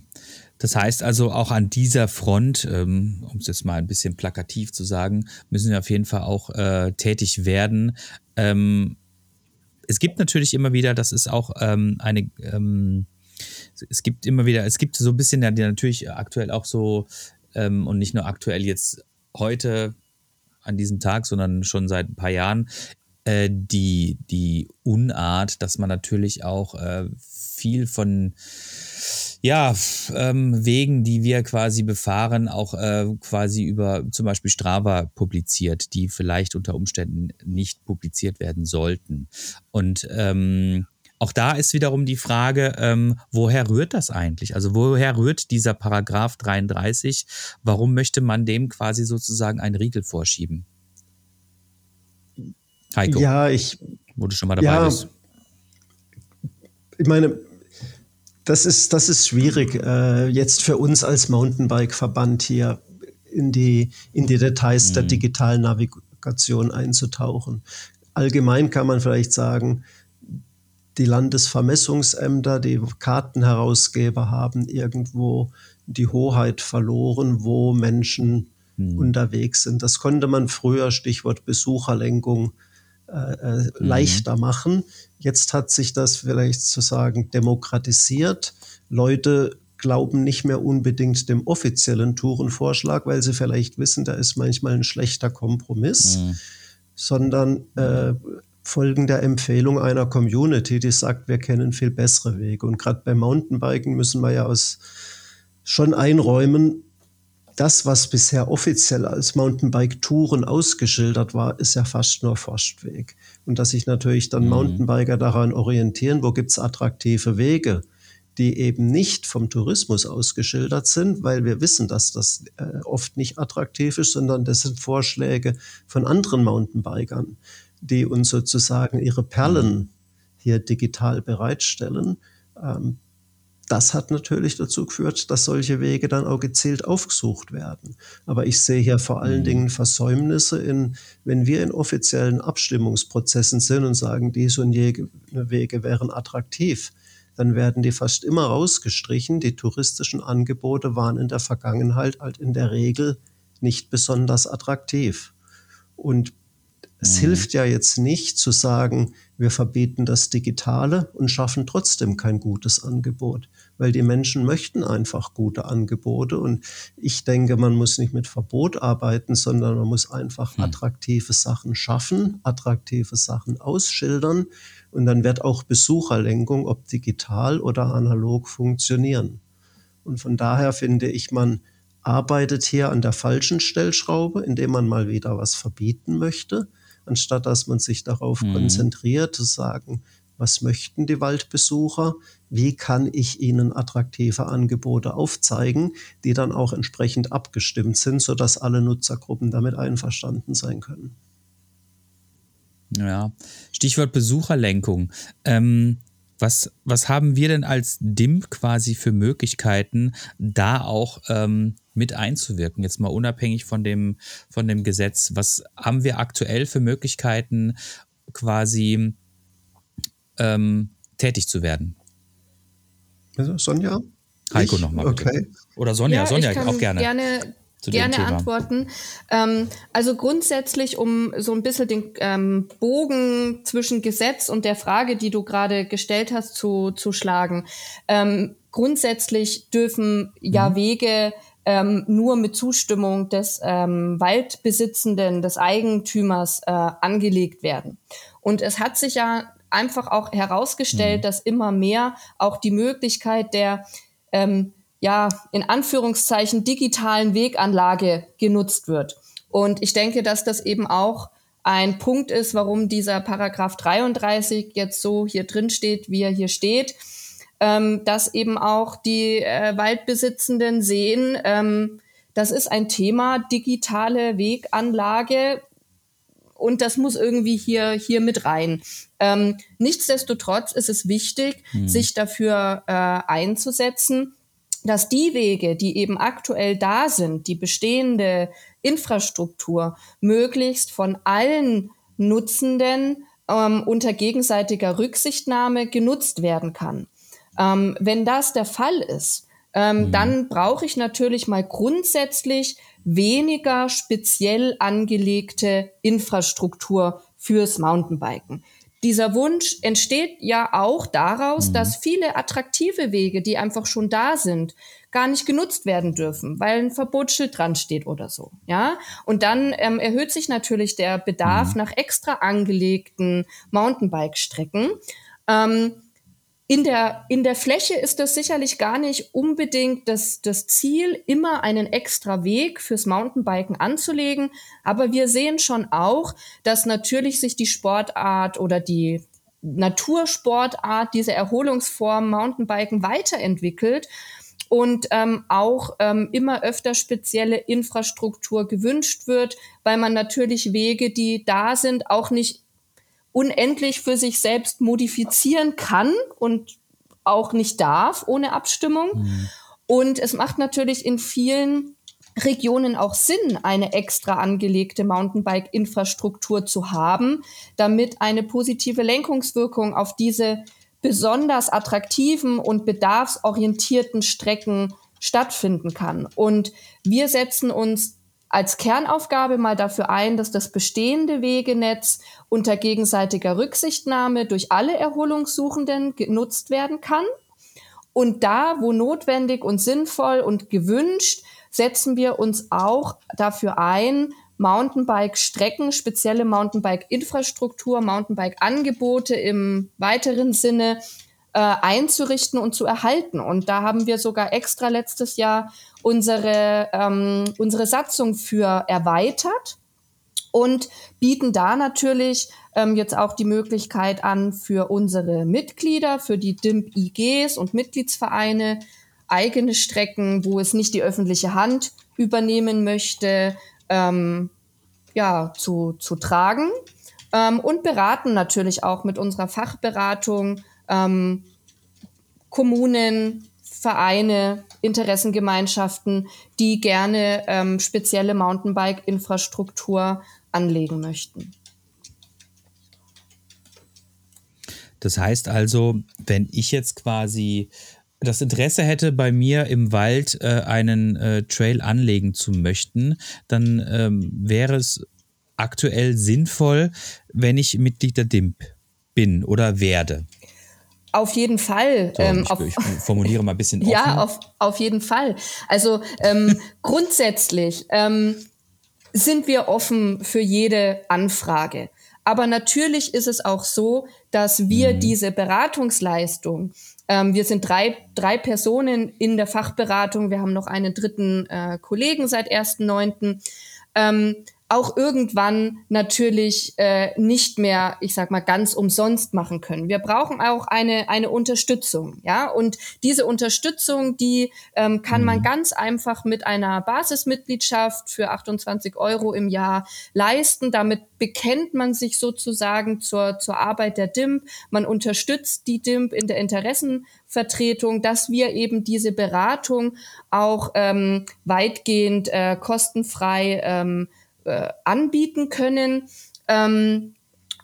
das heißt also auch an dieser Front, ähm, um es jetzt mal ein bisschen plakativ zu sagen, müssen wir auf jeden Fall auch äh, tätig werden. Ähm, es gibt natürlich immer wieder, das ist auch ähm, eine, ähm, es gibt immer wieder, es gibt so ein bisschen natürlich aktuell auch so, ähm, und nicht nur aktuell jetzt heute an diesem Tag, sondern schon seit ein paar Jahren, äh, die, die Unart, dass man natürlich auch äh, viel von ja, ähm, Wegen, die wir quasi befahren, auch äh, quasi über zum Beispiel Strava publiziert, die vielleicht unter Umständen nicht publiziert werden sollten. Und ähm, auch da ist wiederum die Frage, ähm, woher rührt das eigentlich? Also woher rührt dieser Paragraph 33? Warum möchte man dem quasi sozusagen einen Riegel vorschieben? Heiko. Ja, ich. Wo du schon mal dabei ja, bist. Ich meine, das ist, das ist schwierig, äh, jetzt für uns als Mountainbike-Verband hier in die, in die Details mhm. der digitalen Navigation einzutauchen. Allgemein kann man vielleicht sagen, die Landesvermessungsämter, die Kartenherausgeber haben irgendwo die Hoheit verloren, wo Menschen hm. unterwegs sind. Das konnte man früher, Stichwort Besucherlenkung, äh, äh, mhm. leichter machen. Jetzt hat sich das vielleicht zu sagen demokratisiert. Leute glauben nicht mehr unbedingt dem offiziellen Tourenvorschlag, weil sie vielleicht wissen, da ist manchmal ein schlechter Kompromiss, mhm. sondern äh, folgen der Empfehlung einer Community, die sagt, wir kennen viel bessere Wege. Und gerade beim Mountainbiken müssen wir ja aus schon einräumen, das, was bisher offiziell als Mountainbike-Touren ausgeschildert war, ist ja fast nur Forstweg. Und dass sich natürlich dann mhm. Mountainbiker daran orientieren, wo gibt's attraktive Wege, die eben nicht vom Tourismus ausgeschildert sind, weil wir wissen, dass das äh, oft nicht attraktiv ist, sondern das sind Vorschläge von anderen Mountainbikern die uns sozusagen ihre Perlen mhm. hier digital bereitstellen. Ähm, das hat natürlich dazu geführt, dass solche Wege dann auch gezielt aufgesucht werden. Aber ich sehe hier vor allen mhm. Dingen Versäumnisse in, wenn wir in offiziellen Abstimmungsprozessen sind und sagen, diese und jene Wege wären attraktiv, dann werden die fast immer rausgestrichen. Die touristischen Angebote waren in der Vergangenheit halt in der Regel nicht besonders attraktiv. Und es mhm. hilft ja jetzt nicht zu sagen, wir verbieten das Digitale und schaffen trotzdem kein gutes Angebot, weil die Menschen möchten einfach gute Angebote und ich denke, man muss nicht mit Verbot arbeiten, sondern man muss einfach mhm. attraktive Sachen schaffen, attraktive Sachen ausschildern und dann wird auch Besucherlenkung, ob digital oder analog, funktionieren. Und von daher finde ich, man arbeitet hier an der falschen Stellschraube, indem man mal wieder was verbieten möchte anstatt dass man sich darauf mhm. konzentriert, zu sagen, was möchten die Waldbesucher? Wie kann ich ihnen attraktive Angebote aufzeigen, die dann auch entsprechend abgestimmt sind, sodass alle Nutzergruppen damit einverstanden sein können? Ja, Stichwort Besucherlenkung. Ähm, was, was haben wir denn als DIM quasi für Möglichkeiten, da auch ähm, mit einzuwirken? Jetzt mal unabhängig von dem, von dem Gesetz. Was haben wir aktuell für Möglichkeiten, quasi ähm, tätig zu werden? Also Sonja? Heiko nochmal. Okay. Oder Sonja, ja, Sonja ich kann auch gerne. gerne gerne antworten. Ähm, also grundsätzlich, um so ein bisschen den ähm, Bogen zwischen Gesetz und der Frage, die du gerade gestellt hast, zu, zu schlagen. Ähm, grundsätzlich dürfen ja mhm. Wege ähm, nur mit Zustimmung des ähm, Waldbesitzenden, des Eigentümers äh, angelegt werden. Und es hat sich ja einfach auch herausgestellt, mhm. dass immer mehr auch die Möglichkeit der ähm, ja, in Anführungszeichen digitalen Weganlage genutzt wird. Und ich denke, dass das eben auch ein Punkt ist, warum dieser Paragraph 33 jetzt so hier drin steht, wie er hier steht, ähm, dass eben auch die äh, Waldbesitzenden sehen, ähm, das ist ein Thema, digitale Weganlage, und das muss irgendwie hier, hier mit rein. Ähm, nichtsdestotrotz ist es wichtig, hm. sich dafür äh, einzusetzen, dass die Wege, die eben aktuell da sind, die bestehende Infrastruktur, möglichst von allen Nutzenden ähm, unter gegenseitiger Rücksichtnahme genutzt werden kann. Ähm, wenn das der Fall ist, ähm, mhm. dann brauche ich natürlich mal grundsätzlich weniger speziell angelegte Infrastruktur fürs Mountainbiken. Dieser Wunsch entsteht ja auch daraus, mhm. dass viele attraktive Wege, die einfach schon da sind, gar nicht genutzt werden dürfen, weil ein Verbotsschild dran steht oder so. Ja, und dann ähm, erhöht sich natürlich der Bedarf mhm. nach extra angelegten Mountainbike-Strecken. Ähm, in der, in der Fläche ist das sicherlich gar nicht unbedingt das, das Ziel, immer einen extra Weg fürs Mountainbiken anzulegen. Aber wir sehen schon auch, dass natürlich sich die Sportart oder die Natursportart, diese Erholungsform Mountainbiken weiterentwickelt und ähm, auch ähm, immer öfter spezielle Infrastruktur gewünscht wird, weil man natürlich Wege, die da sind, auch nicht unendlich für sich selbst modifizieren kann und auch nicht darf ohne Abstimmung. Mhm. Und es macht natürlich in vielen Regionen auch Sinn, eine extra angelegte Mountainbike-Infrastruktur zu haben, damit eine positive Lenkungswirkung auf diese besonders attraktiven und bedarfsorientierten Strecken stattfinden kann. Und wir setzen uns als Kernaufgabe mal dafür ein, dass das bestehende Wegenetz unter gegenseitiger Rücksichtnahme durch alle Erholungssuchenden genutzt werden kann. Und da, wo notwendig und sinnvoll und gewünscht, setzen wir uns auch dafür ein, Mountainbike-Strecken, spezielle Mountainbike-Infrastruktur, Mountainbike-Angebote im weiteren Sinne äh, einzurichten und zu erhalten. Und da haben wir sogar extra letztes Jahr unsere, ähm, unsere Satzung für erweitert und bieten da natürlich ähm, jetzt auch die Möglichkeit an für unsere Mitglieder, für die DIMP-IGs und Mitgliedsvereine, eigene Strecken, wo es nicht die öffentliche Hand übernehmen möchte, ähm, ja, zu, zu tragen. Ähm, und beraten natürlich auch mit unserer Fachberatung ähm, Kommunen, Vereine, Interessengemeinschaften, die gerne ähm, spezielle Mountainbike-Infrastruktur anlegen möchten. Das heißt also, wenn ich jetzt quasi das Interesse hätte, bei mir im Wald äh, einen äh, Trail anlegen zu möchten, dann ähm, wäre es aktuell sinnvoll, wenn ich Mitglied der DIMP bin oder werde. Auf jeden Fall. So, ähm, ich, auf, ich, formuliere mal ein bisschen offen. Ja, auf, auf jeden Fall. Also ähm, grundsätzlich ähm, sind wir offen für jede Anfrage. Aber natürlich ist es auch so, dass wir mhm. diese Beratungsleistung, ähm, wir sind drei, drei Personen in der Fachberatung, wir haben noch einen dritten äh, Kollegen seit 1.9., ähm, auch irgendwann natürlich äh, nicht mehr, ich sag mal, ganz umsonst machen können. Wir brauchen auch eine, eine Unterstützung, ja. Und diese Unterstützung, die ähm, kann man mhm. ganz einfach mit einer Basismitgliedschaft für 28 Euro im Jahr leisten. Damit bekennt man sich sozusagen zur, zur Arbeit der DIMP. Man unterstützt die DIMP in der Interessenvertretung, dass wir eben diese Beratung auch ähm, weitgehend äh, kostenfrei ähm, äh, anbieten können. Ähm,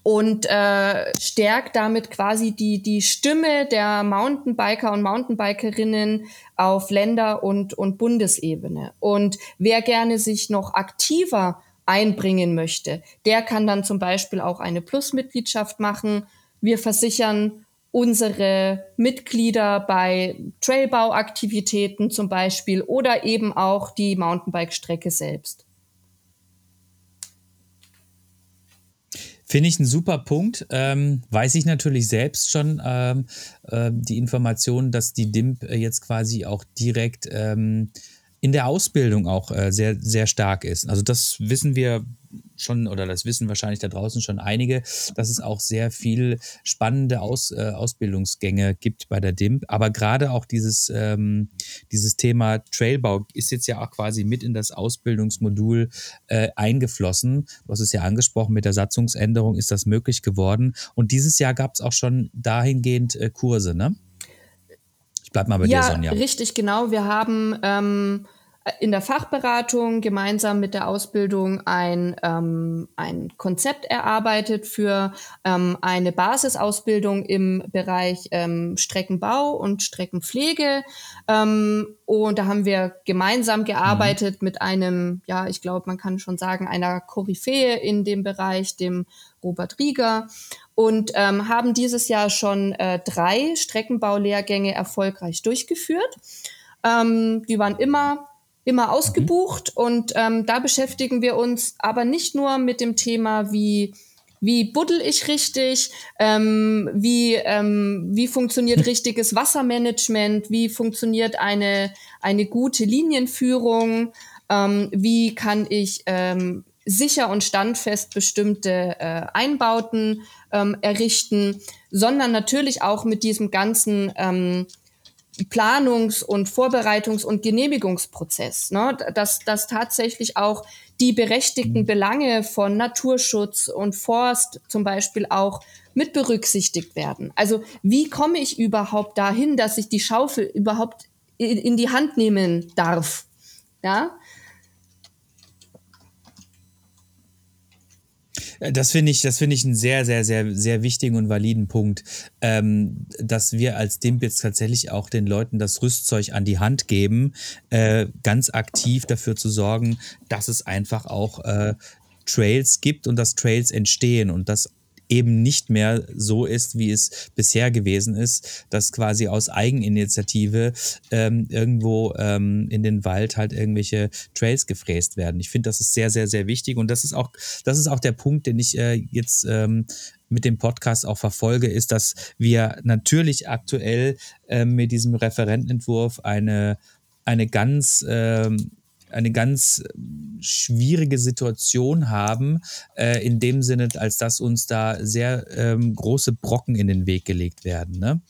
und äh, stärkt damit quasi die, die Stimme der Mountainbiker und Mountainbikerinnen auf Länder- und, und Bundesebene. Und wer gerne sich noch aktiver einbringen möchte, der kann dann zum Beispiel auch eine Plus-Mitgliedschaft machen. Wir versichern unsere Mitglieder bei Trailbauaktivitäten zum Beispiel oder eben auch die Mountainbike-Strecke selbst. Finde ich einen super Punkt. Ähm, weiß ich natürlich selbst schon ähm, äh, die Information, dass die DIMP jetzt quasi auch direkt ähm, in der Ausbildung auch äh, sehr, sehr stark ist. Also das wissen wir schon, oder das wissen wahrscheinlich da draußen schon einige, dass es auch sehr viel spannende Aus, äh, Ausbildungsgänge gibt bei der DIMP. Aber gerade auch dieses, ähm, dieses Thema Trailbau ist jetzt ja auch quasi mit in das Ausbildungsmodul äh, eingeflossen. Du hast es ja angesprochen, mit der Satzungsänderung ist das möglich geworden. Und dieses Jahr gab es auch schon dahingehend äh, Kurse, ne? Ich bleib mal bei ja, dir, Sonja. Richtig, genau. Wir haben ähm, in der Fachberatung gemeinsam mit der Ausbildung ein, ähm, ein Konzept erarbeitet für ähm, eine Basisausbildung im Bereich ähm, Streckenbau und Streckenpflege. Ähm, und da haben wir gemeinsam gearbeitet mhm. mit einem, ja, ich glaube, man kann schon sagen, einer Koryphäe in dem Bereich, dem Robert Rieger und ähm, haben dieses Jahr schon äh, drei Streckenbaulehrgänge erfolgreich durchgeführt. Ähm, die waren immer immer mhm. ausgebucht mhm. und ähm, da beschäftigen wir uns aber nicht nur mit dem Thema, wie wie buddel ich richtig, ähm, wie, ähm, wie funktioniert richtiges Wassermanagement, wie funktioniert eine, eine gute Linienführung, ähm, wie kann ich ähm, sicher und standfest bestimmte äh, Einbauten ähm, errichten, sondern natürlich auch mit diesem ganzen ähm, Planungs- und Vorbereitungs- und Genehmigungsprozess, ne? dass, dass tatsächlich auch die berechtigten mhm. Belange von Naturschutz und Forst zum Beispiel auch mit berücksichtigt werden. Also wie komme ich überhaupt dahin, dass ich die Schaufel überhaupt in, in die Hand nehmen darf? Ja, das finde ich, das finde ich einen sehr, sehr, sehr, sehr wichtigen und validen Punkt, ähm, dass wir als Dimpitz tatsächlich auch den Leuten das Rüstzeug an die Hand geben, äh, ganz aktiv dafür zu sorgen, dass es einfach auch äh, Trails gibt und dass Trails entstehen und dass eben nicht mehr so ist, wie es bisher gewesen ist, dass quasi aus Eigeninitiative ähm, irgendwo ähm, in den Wald halt irgendwelche Trails gefräst werden. Ich finde, das ist sehr, sehr, sehr wichtig und das ist auch, das ist auch der Punkt, den ich äh, jetzt ähm, mit dem Podcast auch verfolge, ist, dass wir natürlich aktuell äh, mit diesem Referentenentwurf eine eine ganz ähm, eine ganz schwierige Situation haben, äh, in dem Sinne, als dass uns da sehr ähm, große Brocken in den Weg gelegt werden. Ne?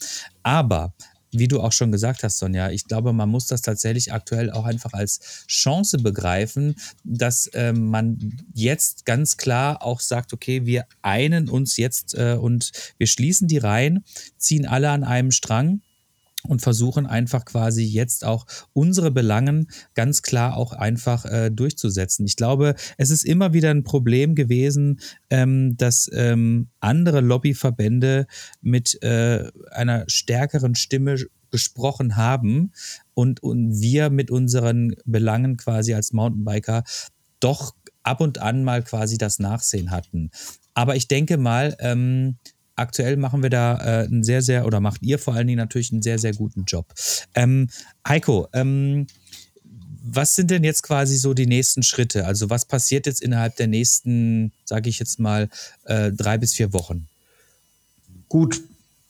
Aber wie du auch schon gesagt hast, Sonja, ich glaube, man muss das tatsächlich aktuell auch einfach als Chance begreifen, dass äh, man jetzt ganz klar auch sagt, okay, wir einen uns jetzt äh, und wir schließen die Reihen, ziehen alle an einem Strang und versuchen einfach quasi jetzt auch unsere Belangen ganz klar auch einfach äh, durchzusetzen. Ich glaube, es ist immer wieder ein Problem gewesen, ähm, dass ähm, andere Lobbyverbände mit äh, einer stärkeren Stimme gesprochen haben und, und wir mit unseren Belangen quasi als Mountainbiker doch ab und an mal quasi das Nachsehen hatten. Aber ich denke mal, ähm, aktuell machen wir da äh, einen sehr, sehr, oder macht ihr vor allen Dingen natürlich einen sehr, sehr guten Job. Ähm, Heiko, ähm, was sind denn jetzt quasi so die nächsten Schritte? Also was passiert jetzt innerhalb der nächsten, sage ich jetzt mal, äh, drei bis vier Wochen? Gut,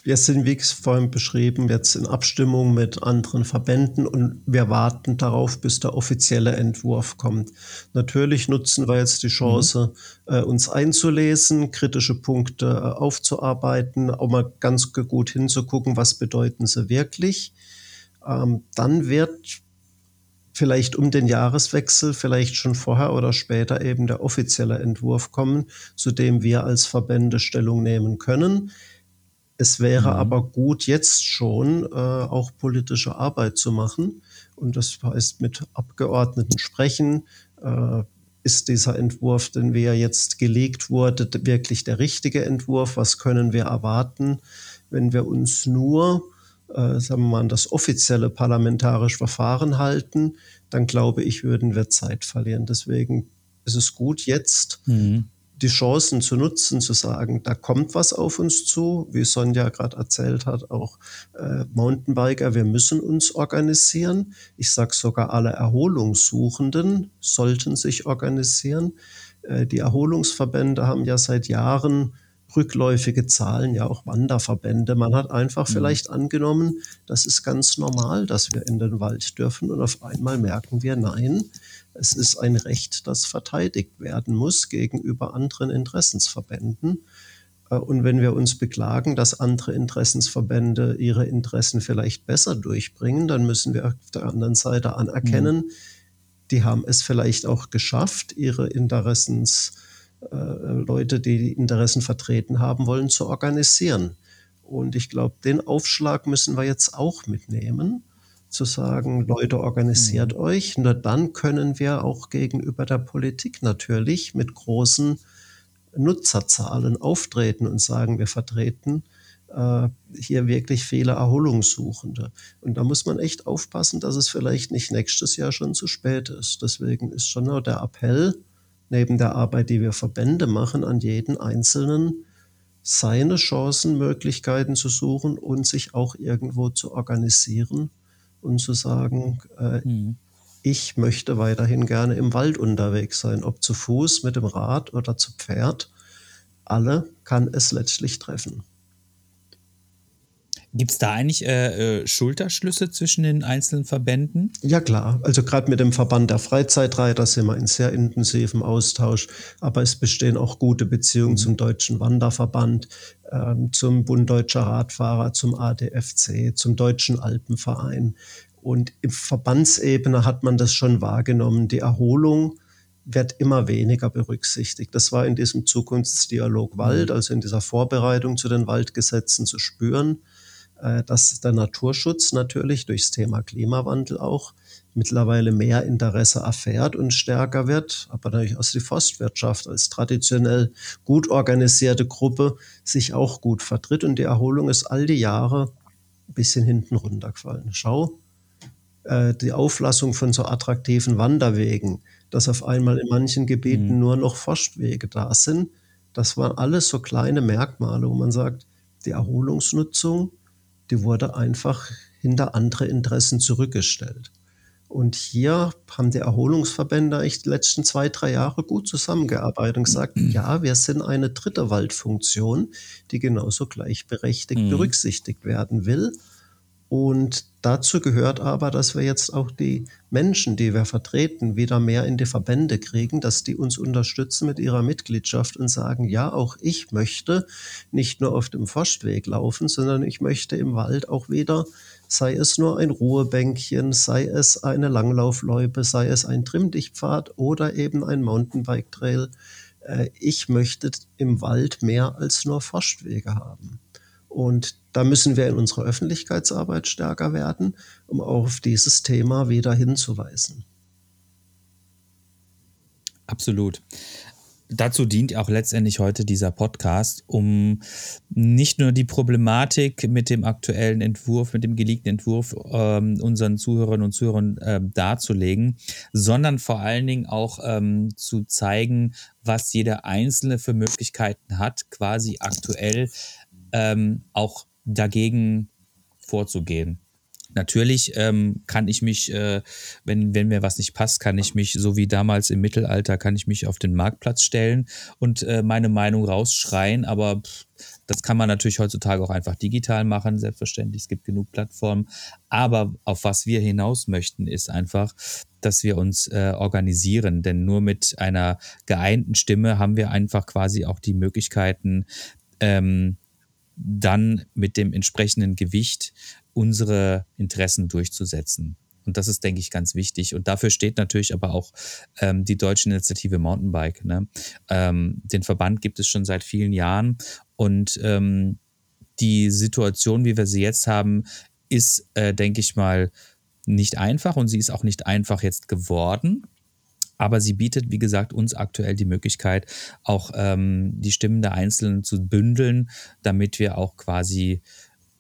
wir sind, wie vorhin beschrieben, jetzt in Abstimmung mit anderen Verbänden und wir warten darauf, bis der offizielle Entwurf kommt. Natürlich nutzen wir jetzt die Chance, mhm. äh, uns einzulesen, kritische Punkte äh, aufzuarbeiten, auch mal ganz gut hinzugucken, was bedeuten sie wirklich. Ähm, dann wird vielleicht um den Jahreswechsel, vielleicht schon vorher oder später eben der offizielle Entwurf kommen, zu dem wir als Verbände Stellung nehmen können. Es wäre mhm. aber gut, jetzt schon äh, auch politische Arbeit zu machen. Und das heißt, mit Abgeordneten sprechen. Äh, ist dieser Entwurf, den wir jetzt gelegt wurde, wirklich der richtige Entwurf? Was können wir erwarten, wenn wir uns nur, äh, sagen wir mal, an das offizielle parlamentarische Verfahren halten? Dann glaube ich, würden wir Zeit verlieren. Deswegen ist es gut, jetzt mhm die Chancen zu nutzen, zu sagen, da kommt was auf uns zu, wie Sonja gerade erzählt hat, auch äh, Mountainbiker, wir müssen uns organisieren. Ich sage sogar, alle Erholungssuchenden sollten sich organisieren. Äh, die Erholungsverbände haben ja seit Jahren rückläufige Zahlen, ja auch Wanderverbände. Man hat einfach mhm. vielleicht angenommen, das ist ganz normal, dass wir in den Wald dürfen und auf einmal merken wir, nein, es ist ein Recht, das verteidigt werden muss gegenüber anderen Interessensverbänden. Äh, und wenn wir uns beklagen, dass andere Interessensverbände ihre Interessen vielleicht besser durchbringen, dann müssen wir auf der anderen Seite anerkennen, mhm. die haben es vielleicht auch geschafft, ihre Interessens, äh, Leute, die die Interessen vertreten haben wollen, zu organisieren. Und ich glaube, den Aufschlag müssen wir jetzt auch mitnehmen zu sagen, Leute, organisiert mhm. euch. Nur dann können wir auch gegenüber der Politik natürlich mit großen Nutzerzahlen auftreten und sagen, wir vertreten äh, hier wirklich viele Erholungssuchende. Und da muss man echt aufpassen, dass es vielleicht nicht nächstes Jahr schon zu spät ist. Deswegen ist schon nur der Appell, neben der Arbeit, die wir Verbände machen, an jeden Einzelnen, seine Chancen, Möglichkeiten zu suchen und sich auch irgendwo zu organisieren und zu sagen, äh, mhm. ich möchte weiterhin gerne im Wald unterwegs sein, ob zu Fuß, mit dem Rad oder zu Pferd. alle kann es letztlich treffen. Gibt es da eigentlich äh, äh, Schulterschlüsse zwischen den einzelnen Verbänden? Ja klar, also gerade mit dem Verband der Freizeitreiter sind wir in sehr intensivem Austausch, aber es bestehen auch gute Beziehungen mhm. zum Deutschen Wanderverband, ähm, zum Bund Deutscher Radfahrer, zum ADFC, zum Deutschen Alpenverein. Und im Verbandsebene hat man das schon wahrgenommen. Die Erholung wird immer weniger berücksichtigt. Das war in diesem Zukunftsdialog Wald, mhm. also in dieser Vorbereitung zu den Waldgesetzen zu spüren. Äh, dass der Naturschutz natürlich durchs Thema Klimawandel auch mittlerweile mehr Interesse erfährt und stärker wird, aber natürlich aus die Forstwirtschaft als traditionell gut organisierte Gruppe sich auch gut vertritt und die Erholung ist all die Jahre ein bisschen hinten runtergefallen. Schau, äh, die Auflassung von so attraktiven Wanderwegen, dass auf einmal in manchen Gebieten mhm. nur noch Forstwege da sind, das waren alles so kleine Merkmale, wo man sagt, die Erholungsnutzung die wurde einfach hinter andere Interessen zurückgestellt. Und hier haben die Erholungsverbände eigentlich die letzten zwei, drei Jahre gut zusammengearbeitet und gesagt, ja, wir sind eine dritte Waldfunktion, die genauso gleichberechtigt mhm. berücksichtigt werden will. Und dazu gehört aber, dass wir jetzt auch die Menschen, die wir vertreten, wieder mehr in die Verbände kriegen, dass die uns unterstützen mit ihrer Mitgliedschaft und sagen, ja, auch ich möchte nicht nur auf dem Forstweg laufen, sondern ich möchte im Wald auch wieder, sei es nur ein Ruhebänkchen, sei es eine Langlaufloipe, sei es ein Trimmdichtpfad oder eben ein Mountainbike-Trail. Äh, ich möchte im Wald mehr als nur Forstwege haben. Und da müssen wir in unserer Öffentlichkeitsarbeit stärker werden, um auf dieses Thema wieder hinzuweisen. Absolut. Dazu dient auch letztendlich heute dieser Podcast, um nicht nur die Problematik mit dem aktuellen Entwurf, mit dem geleakten Entwurf ähm, unseren Zuhörerinnen und Zuhörern äh, darzulegen, sondern vor allen Dingen auch ähm, zu zeigen, was jeder Einzelne für Möglichkeiten hat, quasi aktuell ähm, auch dagegen vorzugehen. Natürlich ähm, kann ich mich, äh, wenn, wenn mir was nicht passt, kann ich mich, so wie damals im Mittelalter, kann ich mich auf den Marktplatz stellen und äh, meine Meinung rausschreien, aber pff, das kann man natürlich heutzutage auch einfach digital machen, selbstverständlich. Es gibt genug Plattformen. Aber auf was wir hinaus möchten, ist einfach, dass wir uns äh, organisieren. Denn nur mit einer geeinten Stimme haben wir einfach quasi auch die Möglichkeiten, ähm, dann mit dem entsprechenden Gewicht unsere Interessen durchzusetzen. Und das ist, denke ich, ganz wichtig. Und dafür steht natürlich aber auch ähm, die Deutsche Initiative Mountainbike. Ne? Ähm, den Verband gibt es schon seit vielen Jahren. Und ähm, die Situation, wie wir sie jetzt haben, ist, äh, denke ich mal, nicht einfach. Und sie ist auch nicht einfach jetzt geworden. Aber sie bietet, wie gesagt, uns aktuell die Möglichkeit, auch ähm, die Stimmen der Einzelnen zu bündeln, damit wir auch quasi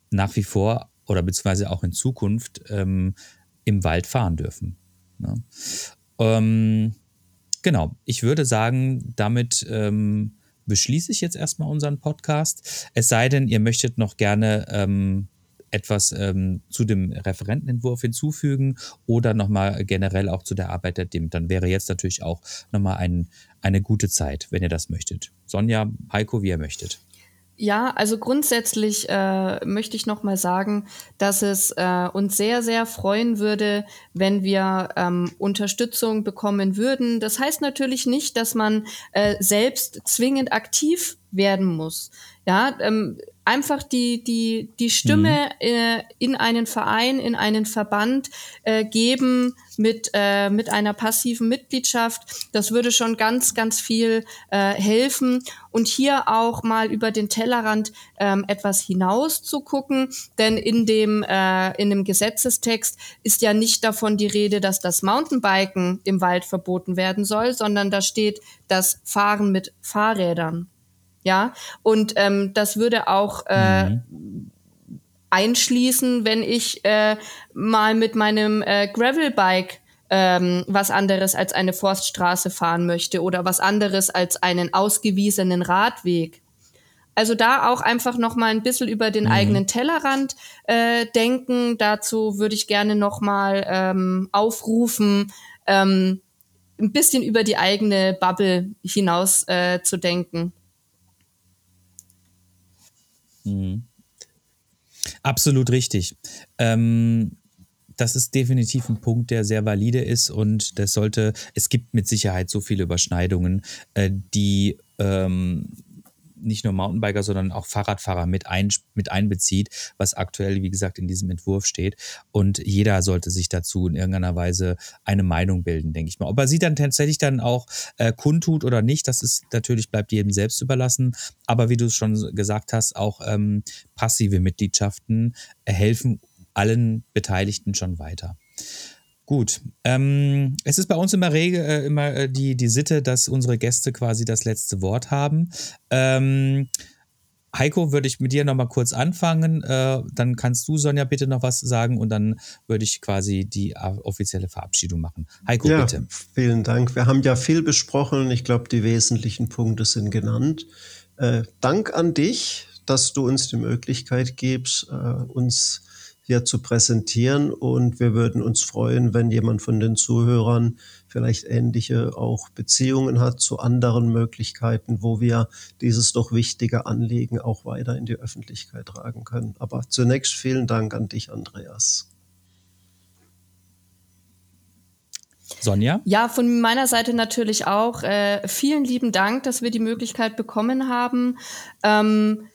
nach wie vor oder beziehungsweise auch in Zukunft ähm, im Wald fahren dürfen. Ne? Ähm, genau, ich würde sagen, damit ähm, beschließe ich jetzt erstmal unseren Podcast. Es sei denn, ihr möchtet noch gerne ähm, etwas ähm, zu dem Referentenentwurf hinzufügen oder nochmal generell auch zu der Arbeit der DIM, dann wäre jetzt natürlich auch nochmal ein, eine gute Zeit, wenn ihr das möchtet. Sonja, Heiko, wie ihr möchtet. Ja, also grundsätzlich äh, möchte ich noch mal sagen, dass es äh, uns sehr, sehr freuen würde, wenn wir ähm, Unterstützung bekommen würden. Das heißt natürlich nicht, dass man äh, selbst zwingend aktiv werden muss. Ja, ähm, einfach die, die, die Stimme mhm. äh, in einen Verein, in einen Verband äh, geben mit, äh, mit einer passiven Mitgliedschaft. Das würde schon ganz, ganz viel äh, helfen. Und hier auch mal über den Tellerrand ähm, etwas hinaus zu gucken. Denn in dem, äh, in dem Gesetzestext ist ja nicht davon die Rede, dass das Mountainbiken im Wald verboten werden soll, sondern da steht das Fahren mit Fahrrädern. Ja, und ähm, das würde auch äh, mhm. einschließen, wenn ich äh, mal mit meinem äh, Gravelbike ähm, was anderes als eine Forststraße fahren möchte oder was anderes als einen ausgewiesenen Radweg. Also da auch einfach noch mal ein bisschen über den mhm. eigenen Tellerrand äh, denken. Dazu würde ich gerne noch mal ähm, aufrufen, ähm, ein bisschen über die eigene Bubble hinaus äh, zu denken. Mhm. Absolut richtig. Ähm, das ist definitiv ein Punkt, der sehr valide ist und das sollte, es gibt mit Sicherheit so viele Überschneidungen, äh, die ähm, nicht nur Mountainbiker, sondern auch Fahrradfahrer mit, ein, mit einbezieht, was aktuell, wie gesagt, in diesem Entwurf steht. Und jeder sollte sich dazu in irgendeiner Weise eine Meinung bilden, denke ich mal. Ob er sie dann tatsächlich dann auch äh, kundtut oder nicht, das ist natürlich, bleibt jedem selbst überlassen. Aber wie du es schon gesagt hast, auch ähm, passive Mitgliedschaften helfen allen Beteiligten schon weiter. Gut. Ähm, es ist bei uns immer, Regel, äh, immer äh, die, die Sitte, dass unsere Gäste quasi das letzte Wort haben. Ähm, Heiko, würde ich mit dir nochmal kurz anfangen. Äh, dann kannst du, Sonja, bitte noch was sagen und dann würde ich quasi die offizielle Verabschiedung machen. Heiko, ja, bitte. Vielen Dank. Wir haben ja viel besprochen. Ich glaube, die wesentlichen Punkte sind genannt. Äh, Dank an dich, dass du uns die Möglichkeit gibst, äh, uns hier zu präsentieren. Und wir würden uns freuen, wenn jemand von den Zuhörern vielleicht ähnliche auch Beziehungen hat zu anderen Möglichkeiten, wo wir dieses doch wichtige Anliegen auch weiter in die Öffentlichkeit tragen können. Aber zunächst vielen Dank an dich, Andreas. Sonja? Ja, von meiner Seite natürlich auch. Äh, vielen lieben Dank, dass wir die Möglichkeit bekommen haben. Ähm,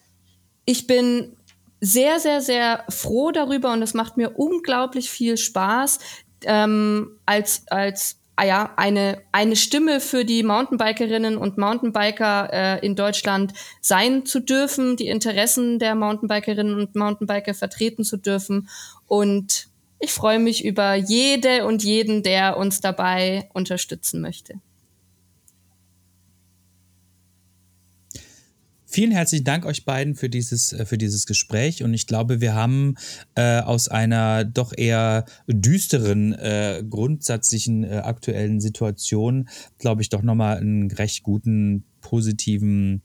ich bin sehr, sehr, sehr froh darüber und es macht mir unglaublich viel Spaß, ähm, als, als ah ja, eine, eine Stimme für die Mountainbikerinnen und Mountainbiker äh, in Deutschland sein zu dürfen, die Interessen der Mountainbikerinnen und Mountainbiker vertreten zu dürfen. Und ich freue mich über jede und jeden, der uns dabei unterstützen möchte. Vielen herzlichen Dank euch beiden für dieses, äh, für dieses Gespräch. Und ich glaube, wir haben äh, aus einer doch eher düsteren, äh, grundsätzlichen äh, aktuellen Situation, glaube ich, doch nochmal einen recht guten, positiven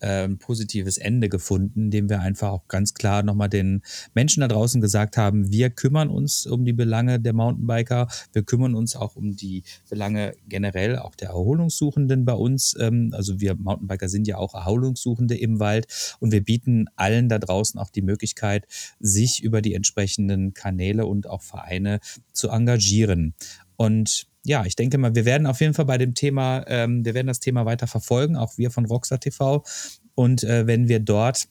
äh, positives Ende gefunden, indem wir einfach auch ganz klar nochmal den Menschen da draußen gesagt haben, wir kümmern uns um die Belange der Mountainbiker, wir kümmern uns auch um die Belange generell auch der Erholungssuchenden bei uns. Ähm, also wir Mountainbiker sind ja auch Erholungssuchende im Wald und wir bieten allen da draußen auch die Möglichkeit, sich über die entsprechenden Kanäle und auch Vereine zu engagieren. Und ja, ich denke mal, wir werden auf jeden Fall bei dem Thema, ähm, wir werden das Thema weiter verfolgen, auch wir von Rockstar TV. Und äh, wenn wir dort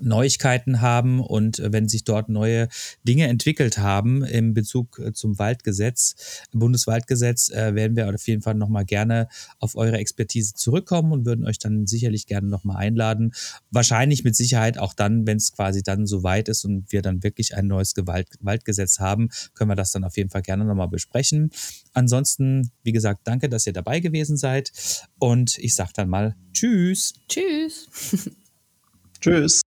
Neuigkeiten haben und äh, wenn sich dort neue Dinge entwickelt haben im Bezug äh, zum Waldgesetz, Bundeswaldgesetz, äh, werden wir auf jeden Fall nochmal gerne auf eure Expertise zurückkommen und würden euch dann sicherlich gerne nochmal einladen. Wahrscheinlich mit Sicherheit auch dann, wenn es quasi dann so weit ist und wir dann wirklich ein neues Gewalt Waldgesetz haben, können wir das dann auf jeden Fall gerne nochmal besprechen. Ansonsten, wie gesagt, danke, dass ihr dabei gewesen seid und ich sage dann mal Tschüss. Tschüss. Tschüss.